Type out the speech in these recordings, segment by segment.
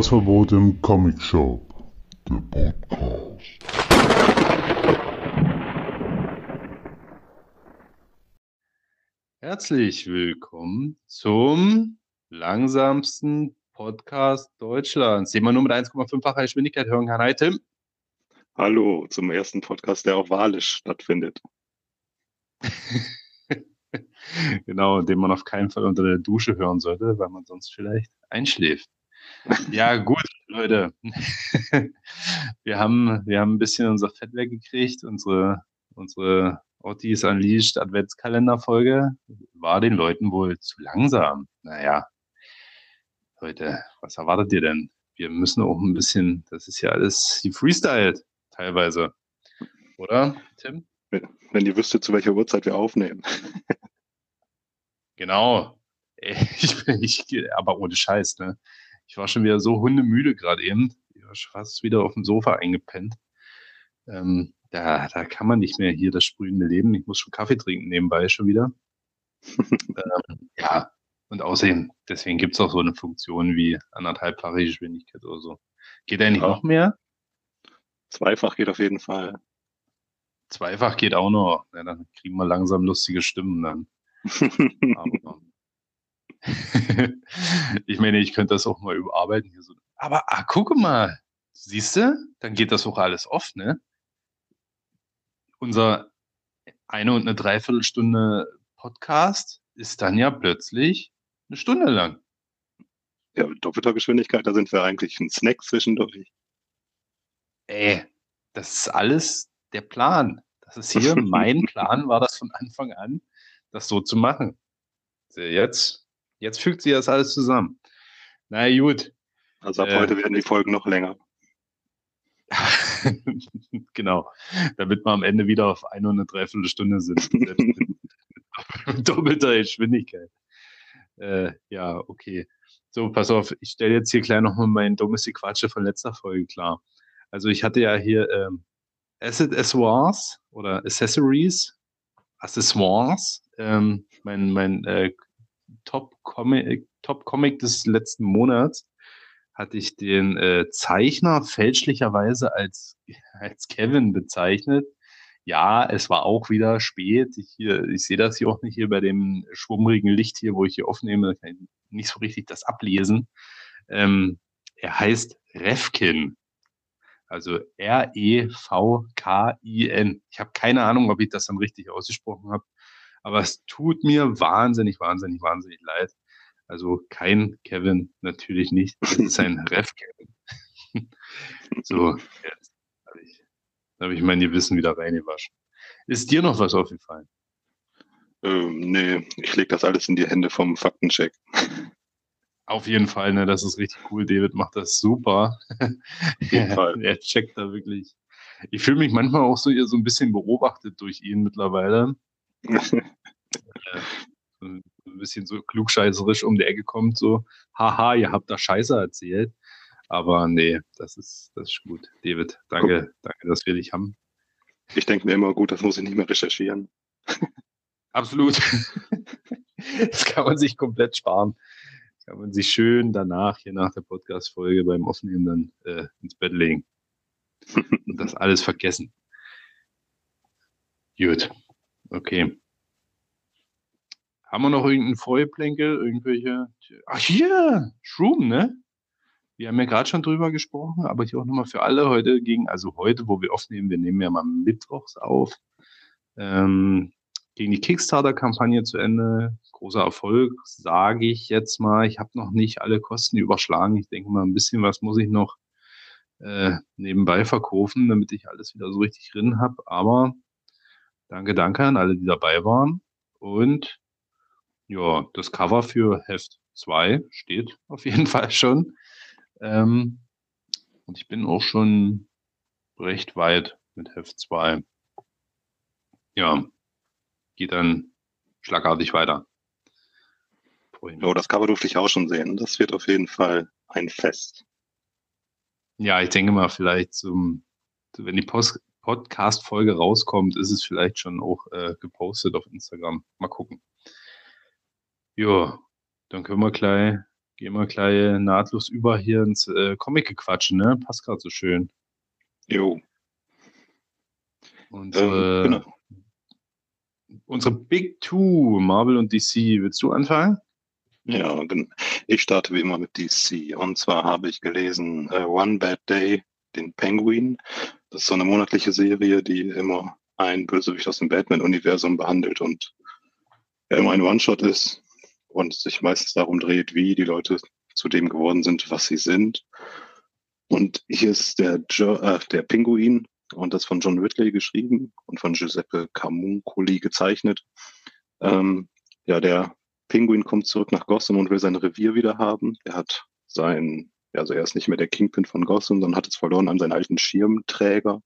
Hausverbot im Comic Shop. Der Podcast. Herzlich willkommen zum langsamsten Podcast Deutschlands, den man nur mit 1,5-facher Geschwindigkeit hören kann. Hi Tim. Hallo zum ersten Podcast, der auch wahlisch stattfindet. genau, den man auf keinen Fall unter der Dusche hören sollte, weil man sonst vielleicht einschläft. Ja, gut, Leute. wir, haben, wir haben ein bisschen unser Fett weggekriegt. Unsere, unsere Ottis Unleashed Adventskalenderfolge war den Leuten wohl zu langsam. Naja, Leute, was erwartet ihr denn? Wir müssen auch ein bisschen, das ist ja alles die Freestyle teilweise. Oder, Tim? Wenn, ihr wüsstet, zu welcher Uhrzeit wir aufnehmen. genau. Ich, ich, aber ohne Scheiß, ne? Ich war schon wieder so hundemüde gerade eben. Ich war fast wieder auf dem Sofa eingepennt. Ähm, da, da kann man nicht mehr hier das sprühende Leben. Ich muss schon Kaffee trinken nebenbei schon wieder. ähm, ja, und außerdem, deswegen gibt es auch so eine Funktion wie anderthalbfache Geschwindigkeit oder so. Geht eigentlich ja. noch mehr? Zweifach geht auf jeden Fall. Zweifach geht auch noch. Ja, dann kriegen wir langsam lustige Stimmen dann. Aber, ich meine, ich könnte das auch mal überarbeiten. Hier so. Aber ah, gucke mal, siehst du, dann geht das auch alles oft, ne? Unser eine und eine Dreiviertelstunde Podcast ist dann ja plötzlich eine Stunde lang. Ja, mit doppelter Geschwindigkeit, da sind wir eigentlich ein Snack zwischendurch. Ey, das ist alles der Plan. Das ist hier mein Plan, war das von Anfang an, das so zu machen. Jetzt Jetzt fügt sich das alles zusammen. Na gut. Also ab äh, heute werden die Folgen noch länger. genau. Damit wir am Ende wieder auf eine und eine Dreiviertelstunde sind. mit doppelter Geschwindigkeit. Äh, ja, okay. So, pass auf, ich stelle jetzt hier gleich nochmal meinen dummes Quatsche von letzter Folge klar. Also ich hatte ja hier ähm, Asset Accessoires oder Accessories, Accessoires, ähm, mein, mein äh, Top-Comic Top -Comic des letzten Monats hatte ich den äh, Zeichner fälschlicherweise als, als Kevin bezeichnet. Ja, es war auch wieder spät. Ich, hier, ich sehe das hier auch nicht hier bei dem schwummrigen Licht hier, wo ich hier aufnehme. Ich kann nicht so richtig das ablesen. Ähm, er heißt Refkin. Also R-E-V-K-I-N. Ich habe keine Ahnung, ob ich das dann richtig ausgesprochen habe. Aber es tut mir wahnsinnig, wahnsinnig, wahnsinnig leid. Also kein Kevin, natürlich nicht. Es ist ein Ref-Kevin. so, jetzt habe ich, hab ich mein Gewissen wieder reingewaschen. Ist dir noch was aufgefallen? Ähm, nee, ich lege das alles in die Hände vom Faktencheck. Auf jeden Fall, ne, das ist richtig cool. David macht das super. Auf jeden Fall. er checkt da wirklich. Ich fühle mich manchmal auch so, so ein bisschen beobachtet durch ihn mittlerweile ein bisschen so klugscheißerisch um die Ecke kommt, so, haha, ihr habt da Scheiße erzählt. Aber nee, das ist, das ist gut. David, danke, danke, dass wir dich haben. Ich denke mir immer, gut, das muss ich nicht mehr recherchieren. Absolut. das kann man sich komplett sparen. Das kann man sich schön danach, hier nach der Podcast-Folge beim Aufnehmen dann äh, ins Bett legen. Und das alles vergessen. Gut. Okay. Haben wir noch irgendeinen Vorgeplänkel? Irgendwelche. Ach, hier! Shroom, ne? Wir haben ja gerade schon drüber gesprochen, aber hier auch nochmal für alle heute gegen, also heute, wo wir aufnehmen, wir nehmen ja mal mittwochs auf, ähm, gegen die Kickstarter-Kampagne zu Ende. Großer Erfolg, sage ich jetzt mal. Ich habe noch nicht alle Kosten überschlagen. Ich denke mal, ein bisschen was muss ich noch äh, nebenbei verkaufen, damit ich alles wieder so richtig drin habe. Aber Danke, danke an alle, die dabei waren. Und ja, das Cover für Heft 2 steht auf jeden Fall schon. Ähm, und ich bin auch schon recht weit mit Heft 2. Ja, geht dann schlagartig weiter. Oh, das Cover durfte ich auch schon sehen. Das wird auf jeden Fall ein Fest. Ja, ich denke mal, vielleicht zum, wenn die Post, Podcast-Folge rauskommt, ist es vielleicht schon auch äh, gepostet auf Instagram. Mal gucken. Ja, dann können wir gleich, gehen wir gleich nahtlos über hier ins äh, Comic-Quatschen, ne? Passt gerade so schön. Jo. Unsere, ähm, genau. unsere Big Two, Marvel und DC. Willst du anfangen? Ja, ich starte wie immer mit DC. Und zwar habe ich gelesen uh, One Bad Day, den Penguin. Das ist so eine monatliche Serie, die immer ein Bösewicht aus dem Batman-Universum behandelt und immer ein One-Shot ist und sich meistens darum dreht, wie die Leute zu dem geworden sind, was sie sind. Und hier ist der, jo äh, der Pinguin und das von John Ridley geschrieben und von Giuseppe Camuncoli gezeichnet. Ähm, ja, der Pinguin kommt zurück nach Gotham und will sein Revier wieder haben. Er hat sein, also er ist nicht mehr der Kingpin von Gotham, sondern hat es verloren an seinen alten Schirmträger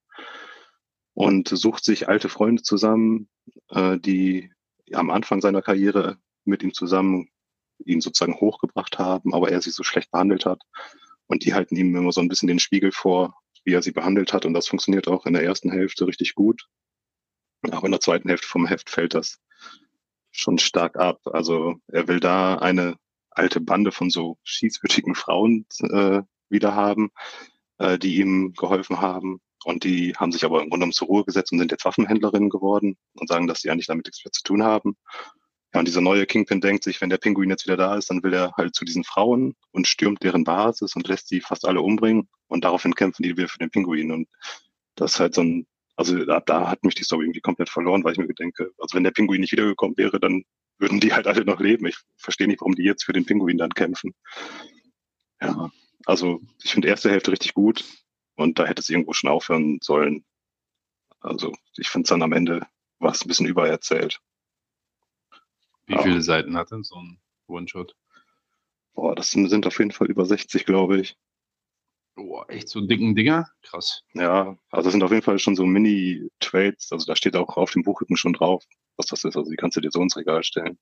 und sucht sich alte Freunde zusammen, äh, die am Anfang seiner Karriere mit ihm zusammen ihn sozusagen hochgebracht haben, aber er sie so schlecht behandelt hat. Und die halten ihm immer so ein bisschen den Spiegel vor, wie er sie behandelt hat. Und das funktioniert auch in der ersten Hälfte richtig gut. Aber in der zweiten Hälfte vom Heft fällt das schon stark ab. Also er will da eine alte Bande von so schießwürdigen Frauen äh, wieder haben, äh, die ihm geholfen haben. Und die haben sich aber im Grunde genommen zur Ruhe gesetzt und sind jetzt Waffenhändlerinnen geworden und sagen, dass sie eigentlich damit nichts mehr zu tun haben. Ja, und dieser neue Kingpin denkt sich, wenn der Pinguin jetzt wieder da ist, dann will er halt zu diesen Frauen und stürmt deren Basis und lässt sie fast alle umbringen. Und daraufhin kämpfen die wieder für den Pinguin. Und das ist halt so ein, also da, da hat mich die Story irgendwie komplett verloren, weil ich mir denke, also wenn der Pinguin nicht wiedergekommen wäre, dann würden die halt alle noch leben. Ich verstehe nicht, warum die jetzt für den Pinguin dann kämpfen. Ja, also ich finde erste Hälfte richtig gut und da hätte es irgendwo schon aufhören sollen. Also ich finde es dann am Ende war es ein bisschen übererzählt. Wie viele Seiten hat denn so ein One-Shot? Boah, das sind auf jeden Fall über 60, glaube ich. Boah, echt so dicken Dinger? Krass. Ja, also das sind auf jeden Fall schon so Mini-Trades. Also da steht auch auf dem Buchrücken schon drauf, was das ist. Also die kannst du dir so ins Regal stellen.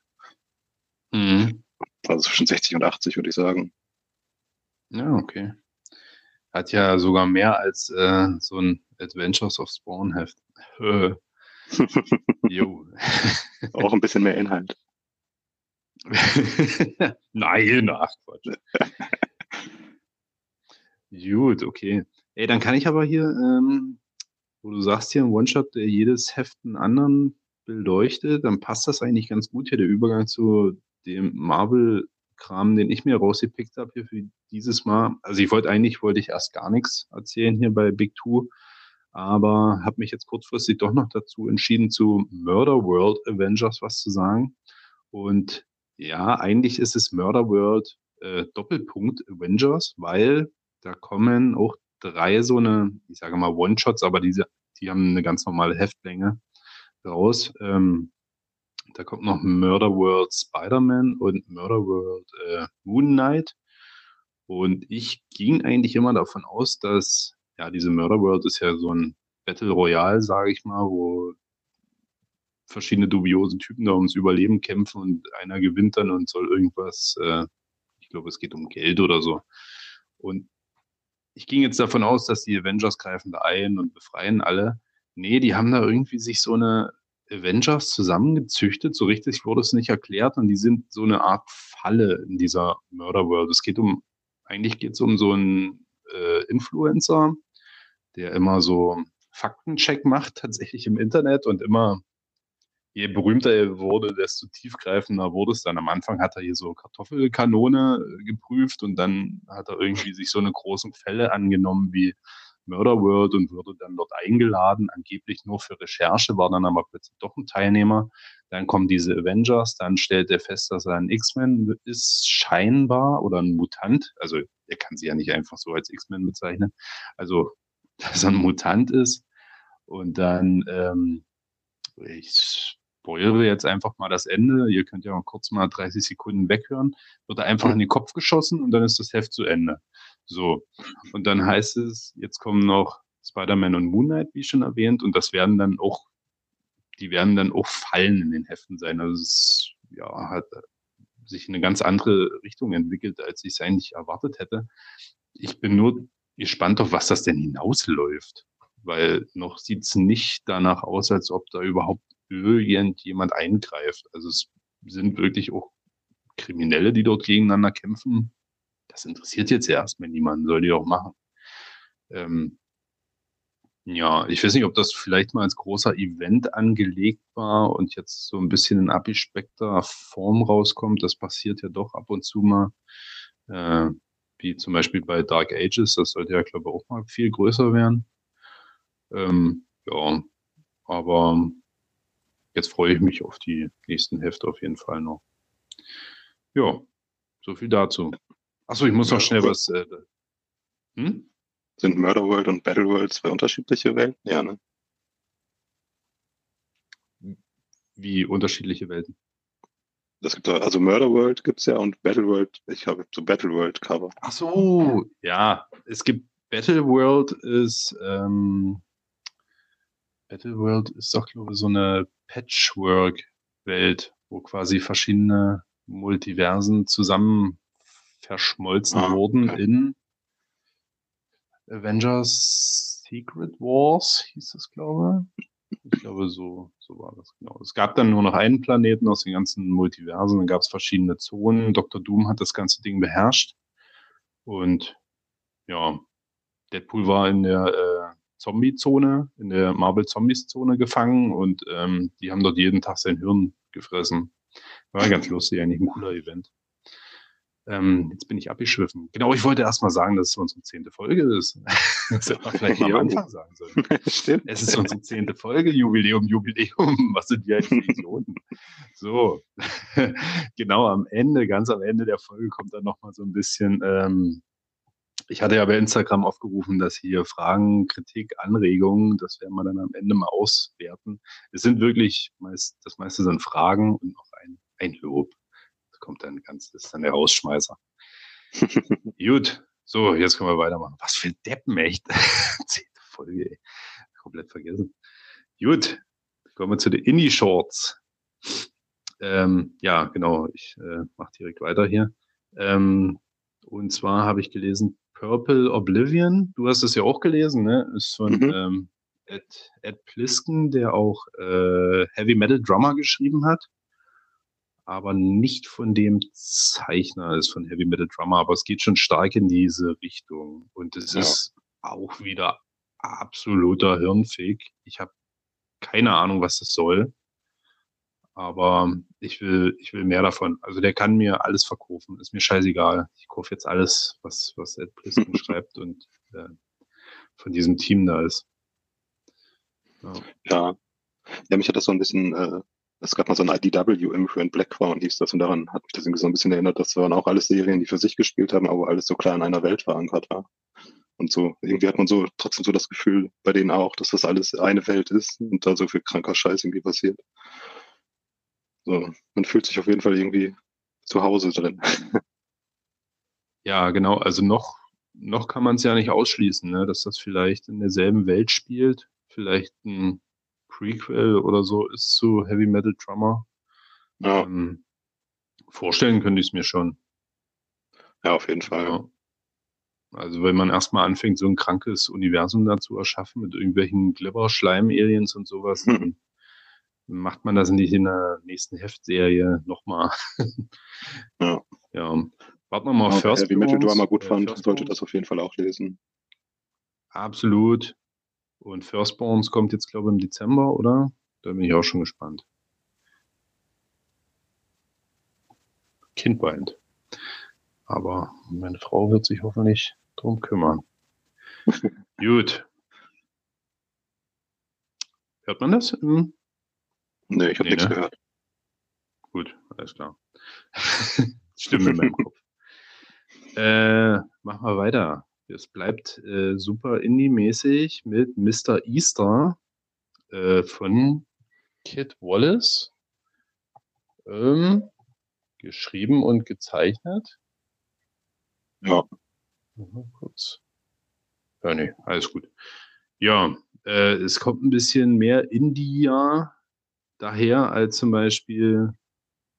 Mhm. Also zwischen 60 und 80, würde ich sagen. Ja, okay. Hat ja sogar mehr als äh, so ein Adventures of Spawn Heft. jo. Auch ein bisschen mehr Inhalt. Nein, ach Quatsch. Gut, okay. Ey, dann kann ich aber hier, ähm, wo du sagst hier ein One-Shot, der jedes Heft einen anderen beleuchtet, dann passt das eigentlich ganz gut hier, der Übergang zu dem Marvel-Kram, den ich mir rausgepickt habe hier für dieses Mal. Also ich wollte eigentlich, wollte ich erst gar nichts erzählen hier bei Big Two, aber habe mich jetzt kurzfristig doch noch dazu entschieden, zu Murder World Avengers was zu sagen. Und ja, eigentlich ist es Murder World äh, Doppelpunkt Avengers, weil da kommen auch drei so eine, ich sage mal One-Shots, aber diese, die haben eine ganz normale Heftlänge raus. Ähm, da kommt noch Murder World Spider-Man und Murder World äh, Moon Knight. Und ich ging eigentlich immer davon aus, dass, ja, diese Murder World ist ja so ein Battle Royale, sage ich mal, wo verschiedene dubiose Typen da ums Überleben kämpfen und einer gewinnt dann und soll irgendwas, äh, ich glaube, es geht um Geld oder so. Und ich ging jetzt davon aus, dass die Avengers greifen da ein und befreien alle. Nee, die haben da irgendwie sich so eine Avengers zusammengezüchtet. So richtig wurde es nicht erklärt und die sind so eine Art Falle in dieser Murder World. Es geht um, eigentlich geht es um so einen äh, Influencer, der immer so Faktencheck macht, tatsächlich im Internet und immer je berühmter er wurde, desto tiefgreifender wurde es dann. Am Anfang hat er hier so Kartoffelkanone äh, geprüft und dann hat er irgendwie sich so eine großen Fälle angenommen wie Murder World und wurde dann dort eingeladen, angeblich nur für Recherche, war dann aber plötzlich doch ein Teilnehmer. Dann kommen diese Avengers, dann stellt er fest, dass er ein X-Men ist, scheinbar, oder ein Mutant. Also er kann sie ja nicht einfach so als X-Men bezeichnen. Also, dass er ein Mutant ist. Und dann, ähm, ich spoilere jetzt einfach mal das Ende. Ihr könnt ja mal kurz mal 30 Sekunden weghören. Wird er einfach in den Kopf geschossen und dann ist das Heft zu Ende. So. Und dann heißt es, jetzt kommen noch Spider-Man und Moon Knight, wie schon erwähnt, und das werden dann auch, die werden dann auch Fallen in den Heften sein. Also es ja, hat sich in eine ganz andere Richtung entwickelt, als ich es eigentlich erwartet hätte. Ich bin nur gespannt auf, was das denn hinausläuft, weil noch sieht es nicht danach aus, als ob da überhaupt irgendjemand eingreift. Also es sind wirklich auch Kriminelle, die dort gegeneinander kämpfen. das interessiert jetzt erstmal niemanden, soll die doch machen. Ähm, ja, ich weiß nicht, ob das vielleicht mal als großer Event angelegt war und jetzt so ein bisschen in abgespeckter Form rauskommt. Das passiert ja doch ab und zu mal. Äh, wie zum Beispiel bei Dark Ages, das sollte ja, glaube ich, auch mal viel größer werden. Ähm, ja, aber jetzt freue ich mich auf die nächsten Hefte auf jeden Fall noch. Ja, so viel dazu. Achso, ich muss noch schnell was. Äh, hm? Sind Murder World und Battle World zwei unterschiedliche Welten? Ja, ne? Wie unterschiedliche Welten? Das gibt also Murder World gibt es ja und Battle World, ich habe so Battle World Cover. Ach so, ja, es gibt Battle World ist ähm, Battle World ist doch glaube ich so eine Patchwork Welt, wo quasi verschiedene Multiversen zusammen verschmolzen ah, wurden okay. in Avengers Secret Wars, hieß das, glaube ich. Ich glaube, so, so war das genau. Es gab dann nur noch einen Planeten aus den ganzen Multiversen, dann gab es verschiedene Zonen. Dr. Doom hat das ganze Ding beherrscht. Und ja, Deadpool war in der äh, Zombie-Zone, in der Marvel-Zombies-Zone gefangen und ähm, die haben dort jeden Tag sein Hirn gefressen. War ganz lustig, eigentlich ein cooler Event. Ähm, jetzt bin ich abgeschwiffen. Genau, ich wollte erst mal sagen, dass es unsere zehnte Folge ist. das hätte man vielleicht mal am Anfang sagen sollen. Stimmt. Es ist unsere zehnte Folge, Jubiläum, Jubiläum. Was sind die eigentlich Visionen? so, genau am Ende, ganz am Ende der Folge kommt dann nochmal so ein bisschen, ähm, ich hatte ja bei Instagram aufgerufen, dass hier Fragen, Kritik, Anregungen, das werden wir dann am Ende mal auswerten. Es sind wirklich meist, das meiste sind Fragen und noch ein, ein Lob kommt dann ganz, das ist dann der Rausschmeißer. Gut, so, jetzt können wir weitermachen. Was für Deppen, echt. Zehnte Folge, ey. Komplett vergessen. Gut, kommen wir zu den Indie-Shorts. Ähm, ja, genau, ich äh, mache direkt weiter hier. Ähm, und zwar habe ich gelesen Purple Oblivion. Du hast es ja auch gelesen, ne? Ist von mhm. ähm, Ed, Ed Plisken, der auch äh, Heavy Metal Drummer geschrieben hat aber nicht von dem Zeichner, ist von Heavy Metal Drummer, aber es geht schon stark in diese Richtung. Und es ja. ist auch wieder absoluter Hirnfick. Ich habe keine Ahnung, was das soll. Aber ich will, ich will mehr davon. Also der kann mir alles verkaufen. Ist mir scheißegal. Ich kaufe jetzt alles, was, was Ed Plisken schreibt und äh, von diesem Team da ist. Ja. ja. ja. mich hat das so ein bisschen äh, es gab mal so ein IDW, Immigrant Black Crown hieß das, und daran hat mich das irgendwie so ein bisschen erinnert. Das waren auch alles Serien, die für sich gespielt haben, aber alles so klar in einer Welt verankert war. Und so, irgendwie hat man so trotzdem so das Gefühl bei denen auch, dass das alles eine Welt ist und da so viel kranker Scheiß irgendwie passiert. So, man fühlt sich auf jeden Fall irgendwie zu Hause drin. Ja, genau. Also noch, noch kann man es ja nicht ausschließen, ne, dass das vielleicht in derselben Welt spielt. Vielleicht ein Prequel oder so ist zu Heavy Metal Drummer. Ja. Ähm, vorstellen könnte ich es mir schon. Ja, auf jeden Fall. Ja. Also wenn man erstmal anfängt, so ein krankes Universum da zu erschaffen mit irgendwelchen Glibber-Schleim-Aliens und sowas, hm. Macht man das nicht in der nächsten Heftserie nochmal. ja. ja. Warten wir mal auf ja, First Heavy Metal Drummer gut fand, sollte das auf jeden Fall auch lesen. Absolut. Und Firstborns kommt jetzt, glaube ich, im Dezember, oder? Da bin ich auch schon gespannt. Kind weint. Aber meine Frau wird sich hoffentlich drum kümmern. Gut. Hört man das? Hm? Nee, ich habe nee, nichts ne? gehört. Gut, alles klar. Stimme in meinem Kopf. Äh, machen wir weiter. Es bleibt äh, super indie-mäßig mit Mr. Easter äh, von Kit Wallace. Ähm, geschrieben und gezeichnet. Ja. Mal kurz. Ja, nee, alles gut. Ja, äh, es kommt ein bisschen mehr Indie daher als zum Beispiel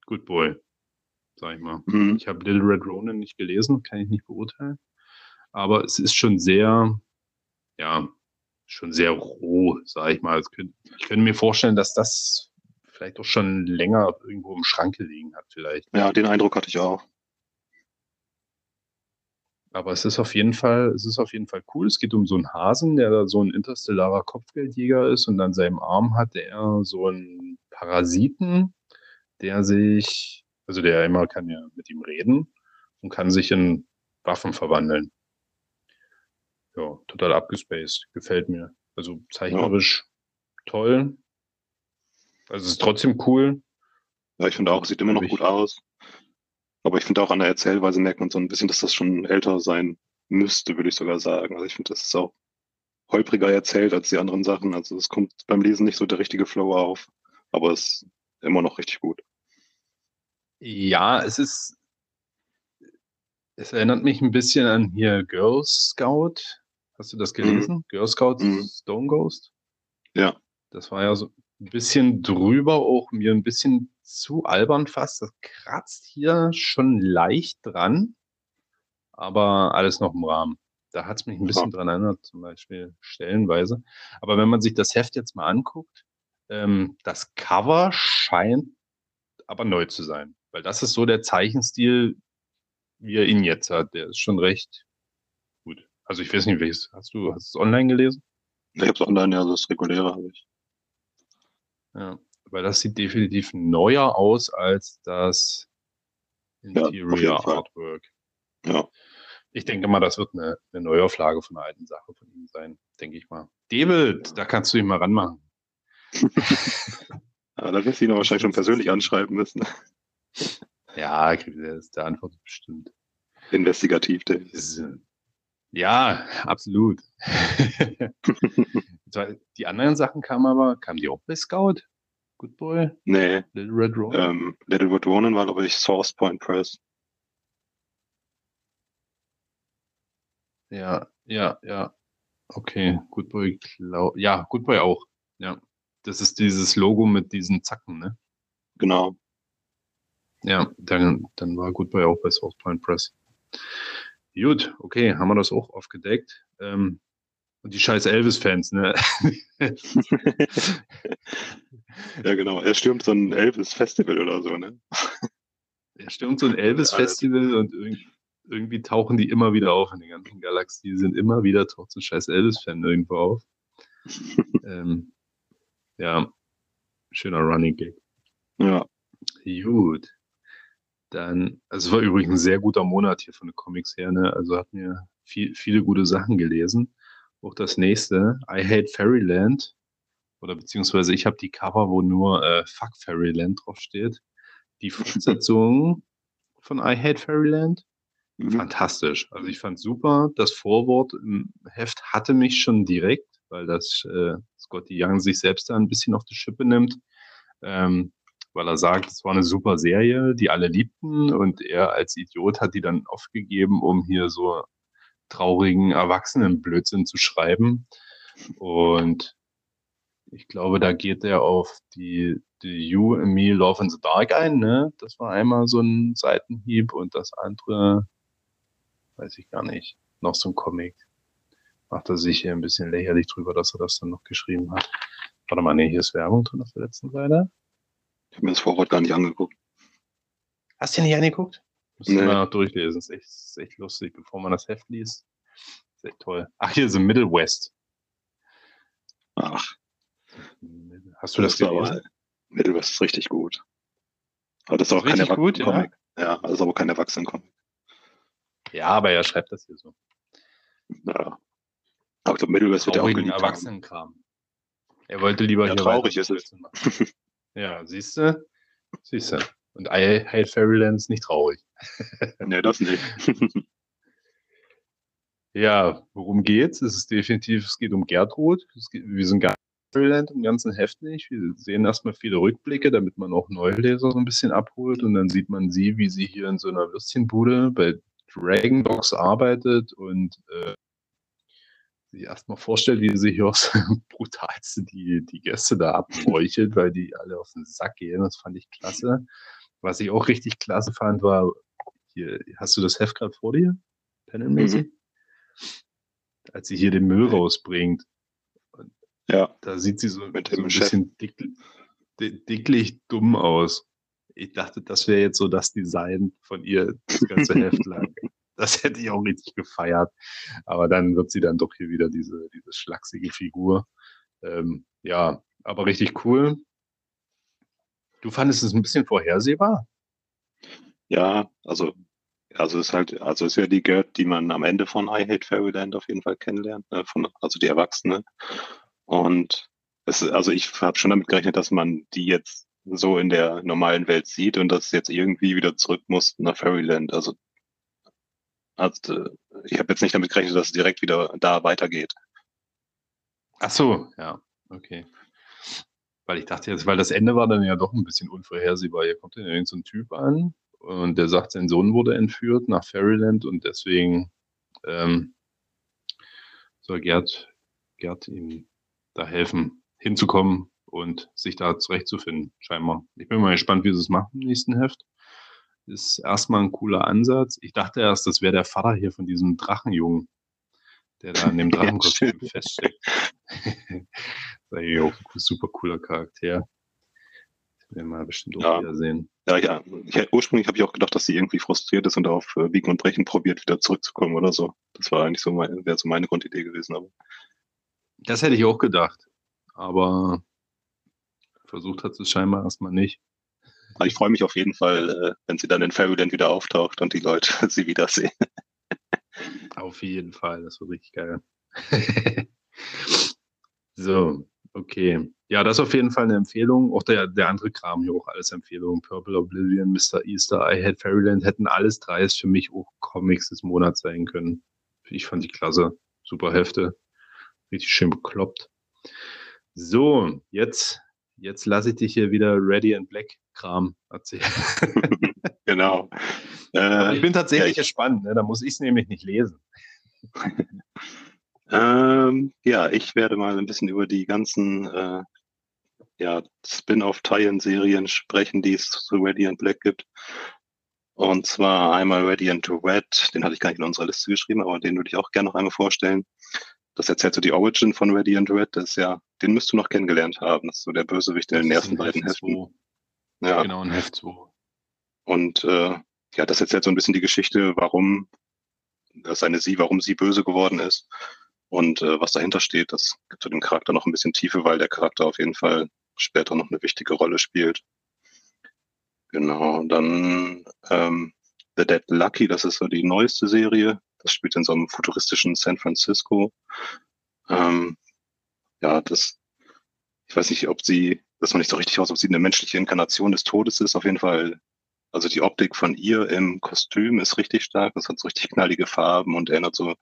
Good Boy, sag ich mal. Mhm. Ich habe Little Red Ronin nicht gelesen, kann ich nicht beurteilen aber es ist schon sehr, ja, schon sehr roh, sage ich mal. Ich könnte mir vorstellen, dass das vielleicht auch schon länger irgendwo im Schrank gelegen hat, vielleicht. Ja, den Eindruck hatte ich auch. Aber es ist auf jeden Fall, es ist auf jeden Fall cool. Es geht um so einen Hasen, der da so ein interstellarer Kopfgeldjäger ist und an seinem Arm hat er so einen Parasiten, der sich, also der immer kann ja mit ihm reden und kann sich in Waffen verwandeln. Ja, total abgespaced. Gefällt mir. Also zeichnerisch ja. toll. Also es ist trotzdem cool. Ja, ich finde auch, es sieht immer noch gut aus. Aber ich finde auch an der Erzählweise merkt man so ein bisschen, dass das schon älter sein müsste, würde ich sogar sagen. Also ich finde, das ist auch holpriger erzählt als die anderen Sachen. Also es kommt beim Lesen nicht so der richtige Flow auf, aber es ist immer noch richtig gut. Ja, es ist, es erinnert mich ein bisschen an hier Girl Scout. Hast du das mhm. gelesen? Mhm. Girl Scout mhm. Stone Ghost? Ja. Das war ja so ein bisschen drüber, auch mir ein bisschen zu albern fast. Das kratzt hier schon leicht dran, aber alles noch im Rahmen. Da hat es mich ein bisschen ja. dran erinnert, zum Beispiel stellenweise. Aber wenn man sich das Heft jetzt mal anguckt, ähm, das Cover scheint aber neu zu sein. Weil das ist so der Zeichenstil, wie er ihn jetzt hat. Der ist schon recht gut. Also ich weiß nicht, welches. Hast du hast es online gelesen? Ich habe es online, ja, das reguläre habe ich. Ja weil das sieht definitiv neuer aus als das Interior ja, Artwork. Ja. Ich denke mal, das wird eine, eine Neuauflage von einer alten Sache von ihm sein, denke ich mal. David, da kannst du ihn mal ranmachen. ja, da wirst du ihn wahrscheinlich schon persönlich anschreiben müssen. Ja, der ist der Antwort bestimmt. Investigativ, der. Ja, absolut. die anderen Sachen kamen aber, kamen die auch bei Scout? Good Boy? Nee. Little Red Ronin? Ähm, Little Red Ronin war, glaube ich, Source Point Press. Ja, ja, ja. Okay, Good Boy, ja, Good Boy auch. Ja. Das ist dieses Logo mit diesen Zacken, ne? Genau. Ja, dann, dann war Good Boy auch bei Source Point Press. Gut, okay, haben wir das auch aufgedeckt. Ähm, und die scheiß Elvis-Fans, ne? ja, genau. Er stürmt so ein Elvis-Festival oder so, ne? Er stürmt so ein Elvis-Festival und irgendwie, irgendwie, tauchen die immer wieder auf in der ganzen Galaxie. Die sind immer wieder, taucht so ein scheiß Elvis-Fan irgendwo auf. ähm, ja, schöner Running Gag. Ja. Gut. Dann, also es war übrigens ein sehr guter Monat hier von den Comics her, ne? Also hat mir viel, viele gute Sachen gelesen. Auch das nächste, I Hate Fairyland. Oder beziehungsweise ich habe die Cover, wo nur äh, Fuck Fairyland draufsteht. Die Fortsetzung von I Hate Fairyland. Mhm. Fantastisch. Also ich fand super. Das Vorwort im Heft hatte mich schon direkt, weil das äh, Scotty Young sich selbst da ein bisschen auf die Schippe nimmt. Ähm, weil er sagt, es war eine super Serie, die alle liebten und er als Idiot hat die dann aufgegeben, um hier so traurigen Erwachsenenblödsinn zu schreiben. Und ich glaube, da geht er auf die, die You and Me Love in the Dark ein, ne? Das war einmal so ein Seitenhieb und das andere, weiß ich gar nicht, noch so ein Comic. Macht er sich hier ein bisschen lächerlich drüber, dass er das dann noch geschrieben hat. Warte mal, nee, hier ist Werbung drin auf der letzten Seite. Ich habe mir das Vorwort gar nicht angeguckt. Hast du nicht angeguckt? Muss nee. mal noch durchlesen. Ist echt, ist echt lustig, bevor man das Heft liest. Ist echt toll. Ach, hier ist im Middle West. Ach. Hast du das, das gelesen? Middle West ist richtig gut. Aber das ist auch kein Erwachsenen-Comic. Ja. ja, das ist aber kein Erwachsenen-Comic. Ja, aber er schreibt das hier so. Ja. Aber ich glaube, Middle West wird ja auch genügend Erwachsenenkram. Er wollte lieber ja, hier traurig ist es. ja, siehst du? Siehst du. Und I Hate Fairyland ist nicht traurig. nee, das nicht. ja, worum geht's? Es ist definitiv, es geht um Gertrud. Geht, wir sind gar Fairyland im ganzen Heft nicht. Wir sehen erstmal viele Rückblicke, damit man auch Neuleser so ein bisschen abholt. Und dann sieht man sie, wie sie hier in so einer Würstchenbude bei Dragon Dogs arbeitet und äh, sich erstmal vorstellt, wie sie hier aufs brutalste die, die Gäste da abmeuchelt, weil die alle auf den Sack gehen. Das fand ich klasse. Was ich auch richtig klasse fand, war, hier, hast du das Heft gerade vor dir? Panelmäßig? Mhm. Als sie hier den Müll rausbringt. Ja. Da sieht sie so, Mit so ein bisschen dick, dicklich dumm aus. Ich dachte, das wäre jetzt so das Design von ihr, das ganze Heft lang. Das hätte ich auch richtig gefeiert. Aber dann wird sie dann doch hier wieder diese, diese schlachsige Figur. Ähm, ja, aber richtig cool. Du fandest es ein bisschen vorhersehbar? Ja, also, also ist halt, also ist ja die Gerd, die man am Ende von I Hate Fairyland auf jeden Fall kennenlernt, äh, von, also die Erwachsene. Und es, also ich habe schon damit gerechnet, dass man die jetzt so in der normalen Welt sieht und dass es jetzt irgendwie wieder zurück muss nach Fairyland. Also, also ich habe jetzt nicht damit gerechnet, dass es direkt wieder da weitergeht. Ach so, ja, okay. Weil ich dachte jetzt, weil das Ende war dann ja doch ein bisschen unvorhersehbar. Hier kommt dann irgend so ein Typ an und der sagt, sein Sohn wurde entführt nach Fairyland und deswegen ähm, soll Gerd, Gerd ihm da helfen, hinzukommen und sich da zurechtzufinden, scheinbar. Ich bin mal gespannt, wie sie es machen im nächsten Heft. Ist erstmal ein cooler Ansatz. Ich dachte erst, das wäre der Vater hier von diesem Drachenjungen, der da in dem Drachenkostüm ja, feststeckt. super cooler Charakter. Den werden wir bestimmt auch ja. wiedersehen. Ja, ja. Ich, ursprünglich habe ich auch gedacht, dass sie irgendwie frustriert ist und auf äh, Biegen und Brechen probiert, wieder zurückzukommen oder so. Das war eigentlich so mein, wäre so meine Grundidee gewesen. Aber. Das hätte ich auch gedacht. Aber versucht hat sie es scheinbar erstmal nicht. Ich freue mich auf jeden Fall, äh, wenn sie dann in Fairyland wieder auftaucht und die Leute sie wiedersehen. Auf jeden Fall, das wird richtig geil. so, okay. Ja, das ist auf jeden Fall eine Empfehlung. Auch der, der andere Kram hier auch alles Empfehlungen. Purple Oblivion, Mr. Easter, I Had Fairyland hätten alles drei für mich auch Comics des Monats sein können. Ich fand die klasse. Super Hefte. Richtig schön bekloppt. So, jetzt, jetzt lasse ich dich hier wieder Ready and Black Kram erzählen. genau. Äh, ich bin tatsächlich ja, ich, gespannt, ne? da muss ich es nämlich nicht lesen. ähm, ja, ich werde mal ein bisschen über die ganzen äh, ja, Spin-off-Tie-In-Serien sprechen, die es zu Radiant Black gibt. Und zwar einmal Radiant Red, den hatte ich gar nicht in unserer Liste geschrieben, aber den würde ich auch gerne noch einmal vorstellen. Das erzählt so die Origin von Radiant Red, das ist ja, den müsst du noch kennengelernt haben. Das ist so der Bösewicht in den ersten beiden Heften. Ja. Genau, in Heft 2. Und äh, ja, das erzählt so ein bisschen die Geschichte, warum das eine sie, warum sie böse geworden ist und äh, was dahinter steht. Das gibt so dem Charakter noch ein bisschen Tiefe, weil der Charakter auf jeden Fall später noch eine wichtige Rolle spielt. Genau, dann ähm, The Dead Lucky, das ist so die neueste Serie. Das spielt in so einem futuristischen San Francisco. Ähm, ja, das, ich weiß nicht, ob sie, das noch nicht so richtig aus, ob sie eine menschliche Inkarnation des Todes ist. Auf jeden Fall also die Optik von ihr im Kostüm ist richtig stark. Das hat so richtig knallige Farben und erinnert so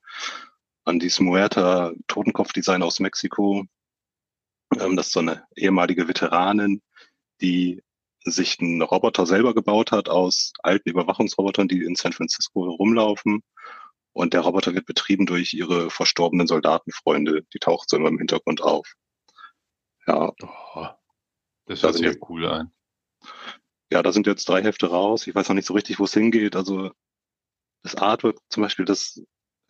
an dieses Muerta Totenkopfdesign aus Mexiko. Ähm, das ist so eine ehemalige Veteranin, die sich einen Roboter selber gebaut hat aus alten Überwachungsrobotern, die in San Francisco rumlaufen. Und der Roboter wird betrieben durch ihre verstorbenen Soldatenfreunde. Die taucht so immer im Hintergrund auf. Ja. Oh, das hört sich ja cool an ja, da sind jetzt drei Hefte raus. Ich weiß noch nicht so richtig, wo es hingeht. Also das Artwork zum Beispiel, das,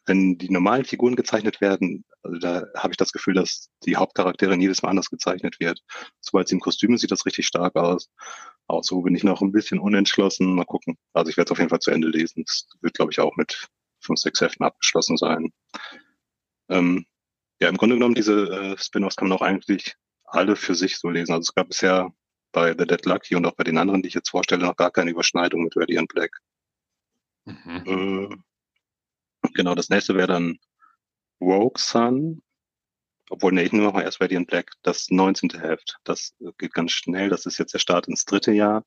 wenn die normalen Figuren gezeichnet werden, also da habe ich das Gefühl, dass die Hauptcharakterin jedes Mal anders gezeichnet wird. Sobald sie im Kostüm sieht das richtig stark aus. Auch so bin ich noch ein bisschen unentschlossen. Mal gucken. Also ich werde es auf jeden Fall zu Ende lesen. Das wird, glaube ich, auch mit fünf, sechs Heften abgeschlossen sein. Ähm, ja, im Grunde genommen, diese äh, Spin-offs kann man auch eigentlich alle für sich so lesen. Also es gab bisher bei The Dead Lucky und auch bei den anderen, die ich jetzt vorstelle, noch gar keine Überschneidung mit Radiant Black. Mhm. Genau, das nächste wäre dann Rogue Sun. Obwohl, nee, ich nehme mal erst Radiant Black, das 19. Heft. Das geht ganz schnell. Das ist jetzt der Start ins dritte Jahr.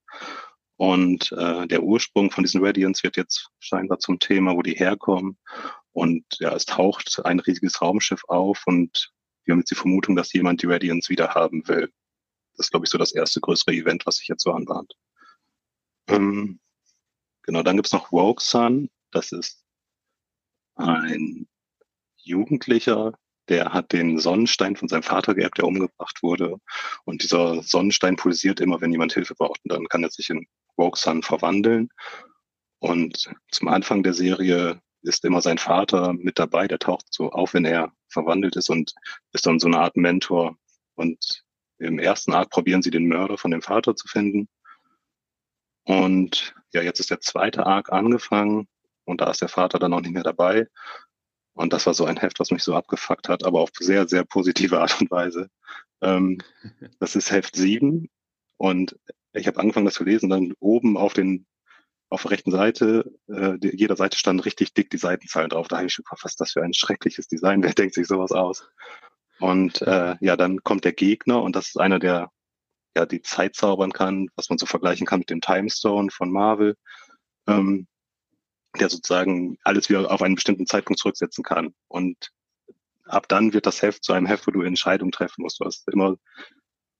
Und äh, der Ursprung von diesen Radiants wird jetzt scheinbar zum Thema, wo die herkommen. Und ja, es taucht ein riesiges Raumschiff auf und wir haben jetzt die Vermutung, dass jemand die Radiants wieder haben will. Das ist, glaube ich, so das erste größere Event, was sich jetzt so anbahnt. Ähm, genau, dann gibt's noch Rogue Sun. Das ist ein Jugendlicher, der hat den Sonnenstein von seinem Vater geerbt, der umgebracht wurde. Und dieser Sonnenstein pulsiert immer, wenn jemand Hilfe braucht. Und dann kann er sich in Rogue Sun verwandeln. Und zum Anfang der Serie ist immer sein Vater mit dabei. Der taucht so auf, wenn er verwandelt ist und ist dann so eine Art Mentor. Und im ersten Arc probieren sie den Mörder von dem Vater zu finden. Und ja, jetzt ist der zweite Arc angefangen und da ist der Vater dann auch nicht mehr dabei. Und das war so ein Heft, was mich so abgefuckt hat, aber auf sehr, sehr positive Art und Weise. Ähm, das ist Heft 7 und ich habe angefangen, das zu lesen, dann oben auf den auf der rechten Seite, äh, die, jeder Seite stand richtig dick die Seitenzahlen drauf. Da habe ich schon gefragt, was ist das für ein schreckliches Design? Wer denkt sich sowas aus? Und äh, ja, dann kommt der Gegner und das ist einer, der ja die Zeit zaubern kann, was man so vergleichen kann mit dem Timestone von Marvel, ähm, der sozusagen alles wieder auf einen bestimmten Zeitpunkt zurücksetzen kann. Und ab dann wird das Heft zu einem Heft, wo du Entscheidungen treffen musst. Du hast immer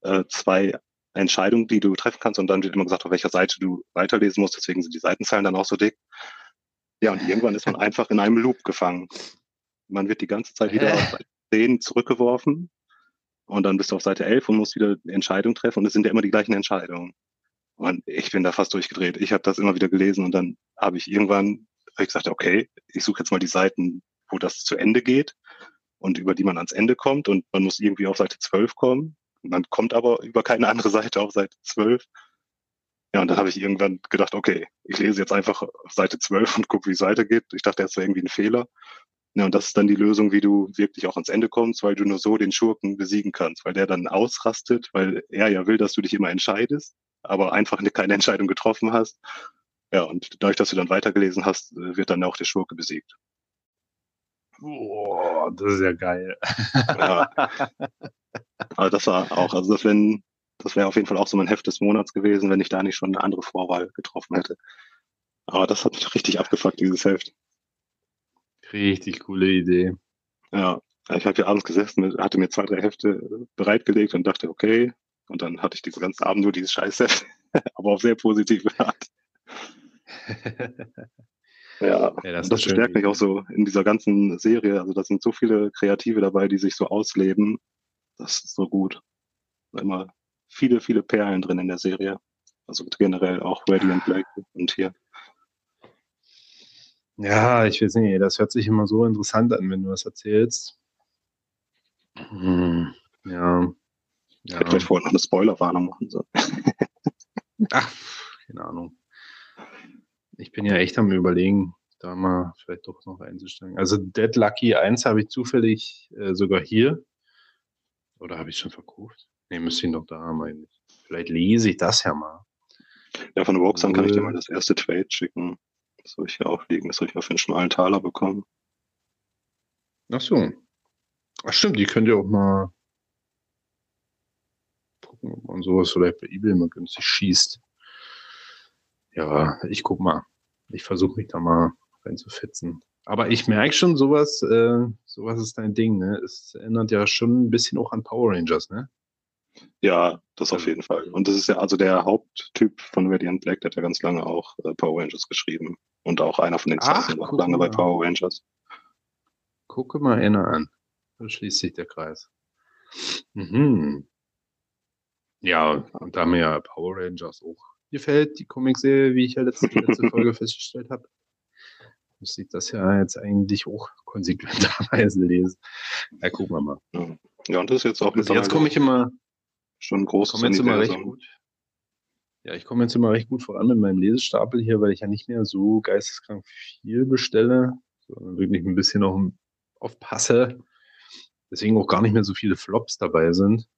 äh, zwei Entscheidungen, die du treffen kannst und dann wird immer gesagt, auf welcher Seite du weiterlesen musst. Deswegen sind die Seitenzahlen dann auch so dick. Ja, und irgendwann ist man einfach in einem Loop gefangen. Man wird die ganze Zeit wieder auf Seite 10 zurückgeworfen und dann bist du auf Seite 11 und musst wieder eine Entscheidung treffen und es sind ja immer die gleichen Entscheidungen. Und ich bin da fast durchgedreht. Ich habe das immer wieder gelesen und dann habe ich irgendwann hab ich gesagt, okay, ich suche jetzt mal die Seiten, wo das zu Ende geht und über die man ans Ende kommt und man muss irgendwie auf Seite 12 kommen. Man kommt aber über keine andere Seite auf Seite 12. Ja, und dann habe ich irgendwann gedacht, okay, ich lese jetzt einfach Seite 12 und gucke, wie es weitergeht. Ich dachte, das wäre irgendwie ein Fehler. Ja, und das ist dann die Lösung, wie du wirklich auch ans Ende kommst, weil du nur so den Schurken besiegen kannst, weil der dann ausrastet, weil er ja will, dass du dich immer entscheidest, aber einfach keine Entscheidung getroffen hast. Ja, und dadurch, dass du dann weitergelesen hast, äh, wird dann auch der Schurke besiegt. Boah, das ist ja geil. Ja. Aber das war auch, also das wäre das wäre auf jeden Fall auch so mein Heft des Monats gewesen, wenn ich da nicht schon eine andere Vorwahl getroffen hätte. Aber das hat mich richtig abgefuckt, dieses Heft. Richtig coole Idee. Ja, ich habe hier abends gesessen, hatte mir zwei, drei Hefte bereitgelegt und dachte, okay. Und dann hatte ich diesen ganzen Abend nur dieses Scheißheft, aber auf sehr positive Art. ja, ja, das, das bestärkt mich auch so in dieser ganzen Serie. Also da sind so viele Kreative dabei, die sich so ausleben. Das ist so gut. Immer viele, viele Perlen drin in der Serie. Also generell auch Radiant Black und hier. Ja, ich weiß nicht, das hört sich immer so interessant an, wenn du das erzählst. Hm, ja. Ja. Hätte vielleicht vorher noch eine Spoilerwarnung machen sollen. Ach, keine Ahnung. Ich bin ja echt am überlegen, da mal vielleicht doch noch einzusteigen. Also Dead Lucky 1 habe ich zufällig äh, sogar hier. Oder habe ich schon verkauft? Ne, müsste ich noch da haben eigentlich. Vielleicht lese ich das ja mal. Ja, von Roxanne kann ich dir mal das erste Trade schicken. Das soll ich hier auflegen. Das soll ich auf einen schmalen Taler bekommen. Ach so. Ach stimmt, die könnt ihr auch mal gucken, ob man sowas vielleicht bei eBay mal günstig schießt. Ja, ich guck mal. Ich versuche mich da mal reinzufetzen. Aber ich merke schon, sowas, äh, sowas ist dein Ding, ne? Es erinnert ja schon ein bisschen auch an Power Rangers, ne? Ja, das auf jeden Fall. Und das ist ja also der Haupttyp von Radiant Black, der hat ja ganz lange auch äh, Power Rangers geschrieben. Und auch einer von den Zeichnern war lange bei Power Rangers. Gucke mal einer an. Da schließt sich der Kreis. Mhm. Ja, und da wir ja Power Rangers auch gefällt, die Comicserie, wie ich ja letzte, letzte Folge festgestellt habe. Müsste ich das ja jetzt eigentlich auch konsequenterweise lesen. Ja, gucken wir mal. Ja, und das ist jetzt auch mit Jetzt komme ich immer schon groß. Komme jetzt immer recht gut. Ja, ich komme jetzt immer recht gut voran mit meinem Lesestapel hier, weil ich ja nicht mehr so geisteskrank viel bestelle, sondern wirklich ein bisschen noch aufpasse. Deswegen auch gar nicht mehr so viele Flops dabei sind.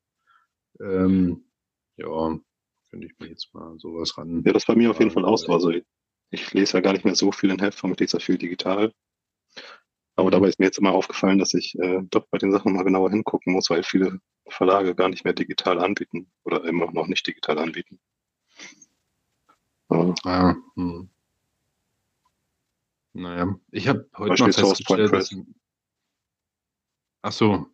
Ähm, ja, könnte ich mir jetzt mal sowas ran. Ja, das bei mir auf jeden Fall auch so. Also ich lese ja gar nicht mehr so viel in Heftform, ich lese ja viel digital. Aber mhm. dabei ist mir jetzt immer aufgefallen, dass ich äh, doch bei den Sachen mal genauer hingucken muss, weil viele Verlage gar nicht mehr digital anbieten oder immer noch nicht digital anbieten. Ja. Ah, hm. Naja, ich habe heute mal festgestellt, dass... Ach so.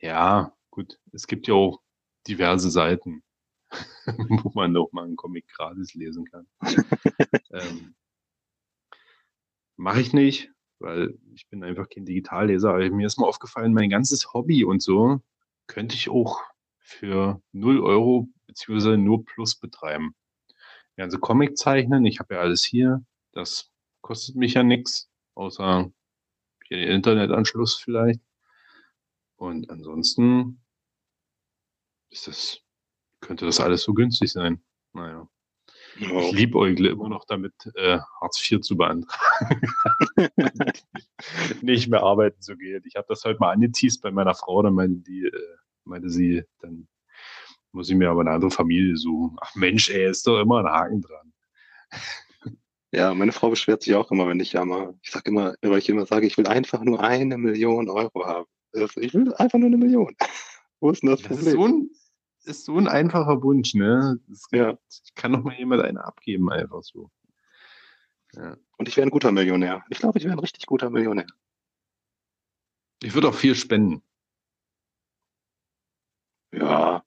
Ja, gut. Es gibt ja auch diverse Seiten. wo man noch mal einen Comic gratis lesen kann. ähm, Mache ich nicht, weil ich bin einfach kein Digitalleser. Aber mir ist mal aufgefallen, mein ganzes Hobby und so könnte ich auch für 0 Euro beziehungsweise nur Plus betreiben. Ja, also Comic zeichnen, ich habe ja alles hier. Das kostet mich ja nichts, außer hier den Internetanschluss vielleicht. Und ansonsten ist das könnte das alles so günstig sein. Naja. Oh. Ich liebäugle immer noch damit, äh, Hartz IV zu beantragen. Nicht mehr arbeiten zu gehen. Ich habe das heute mal angeteased bei meiner Frau, dann meinte, die, äh, meinte sie, dann muss ich mir aber eine andere Familie suchen. Ach Mensch, ey, ist doch immer ein Haken dran. Ja, meine Frau beschwert sich auch immer, wenn ich jammer. Ich sage immer, weil ich immer sage, ich will einfach nur eine Million Euro haben. Ich will einfach nur eine Million. Wo ist denn das, das Problem? Ist ein, ist so ein einfacher Wunsch, ne? Das, ja. Kann doch mal jemand eine abgeben, einfach so. Ja. Und ich wäre ein guter Millionär. Ich glaube, ich wäre ein richtig guter Millionär. Ich würde auch viel spenden. Ja.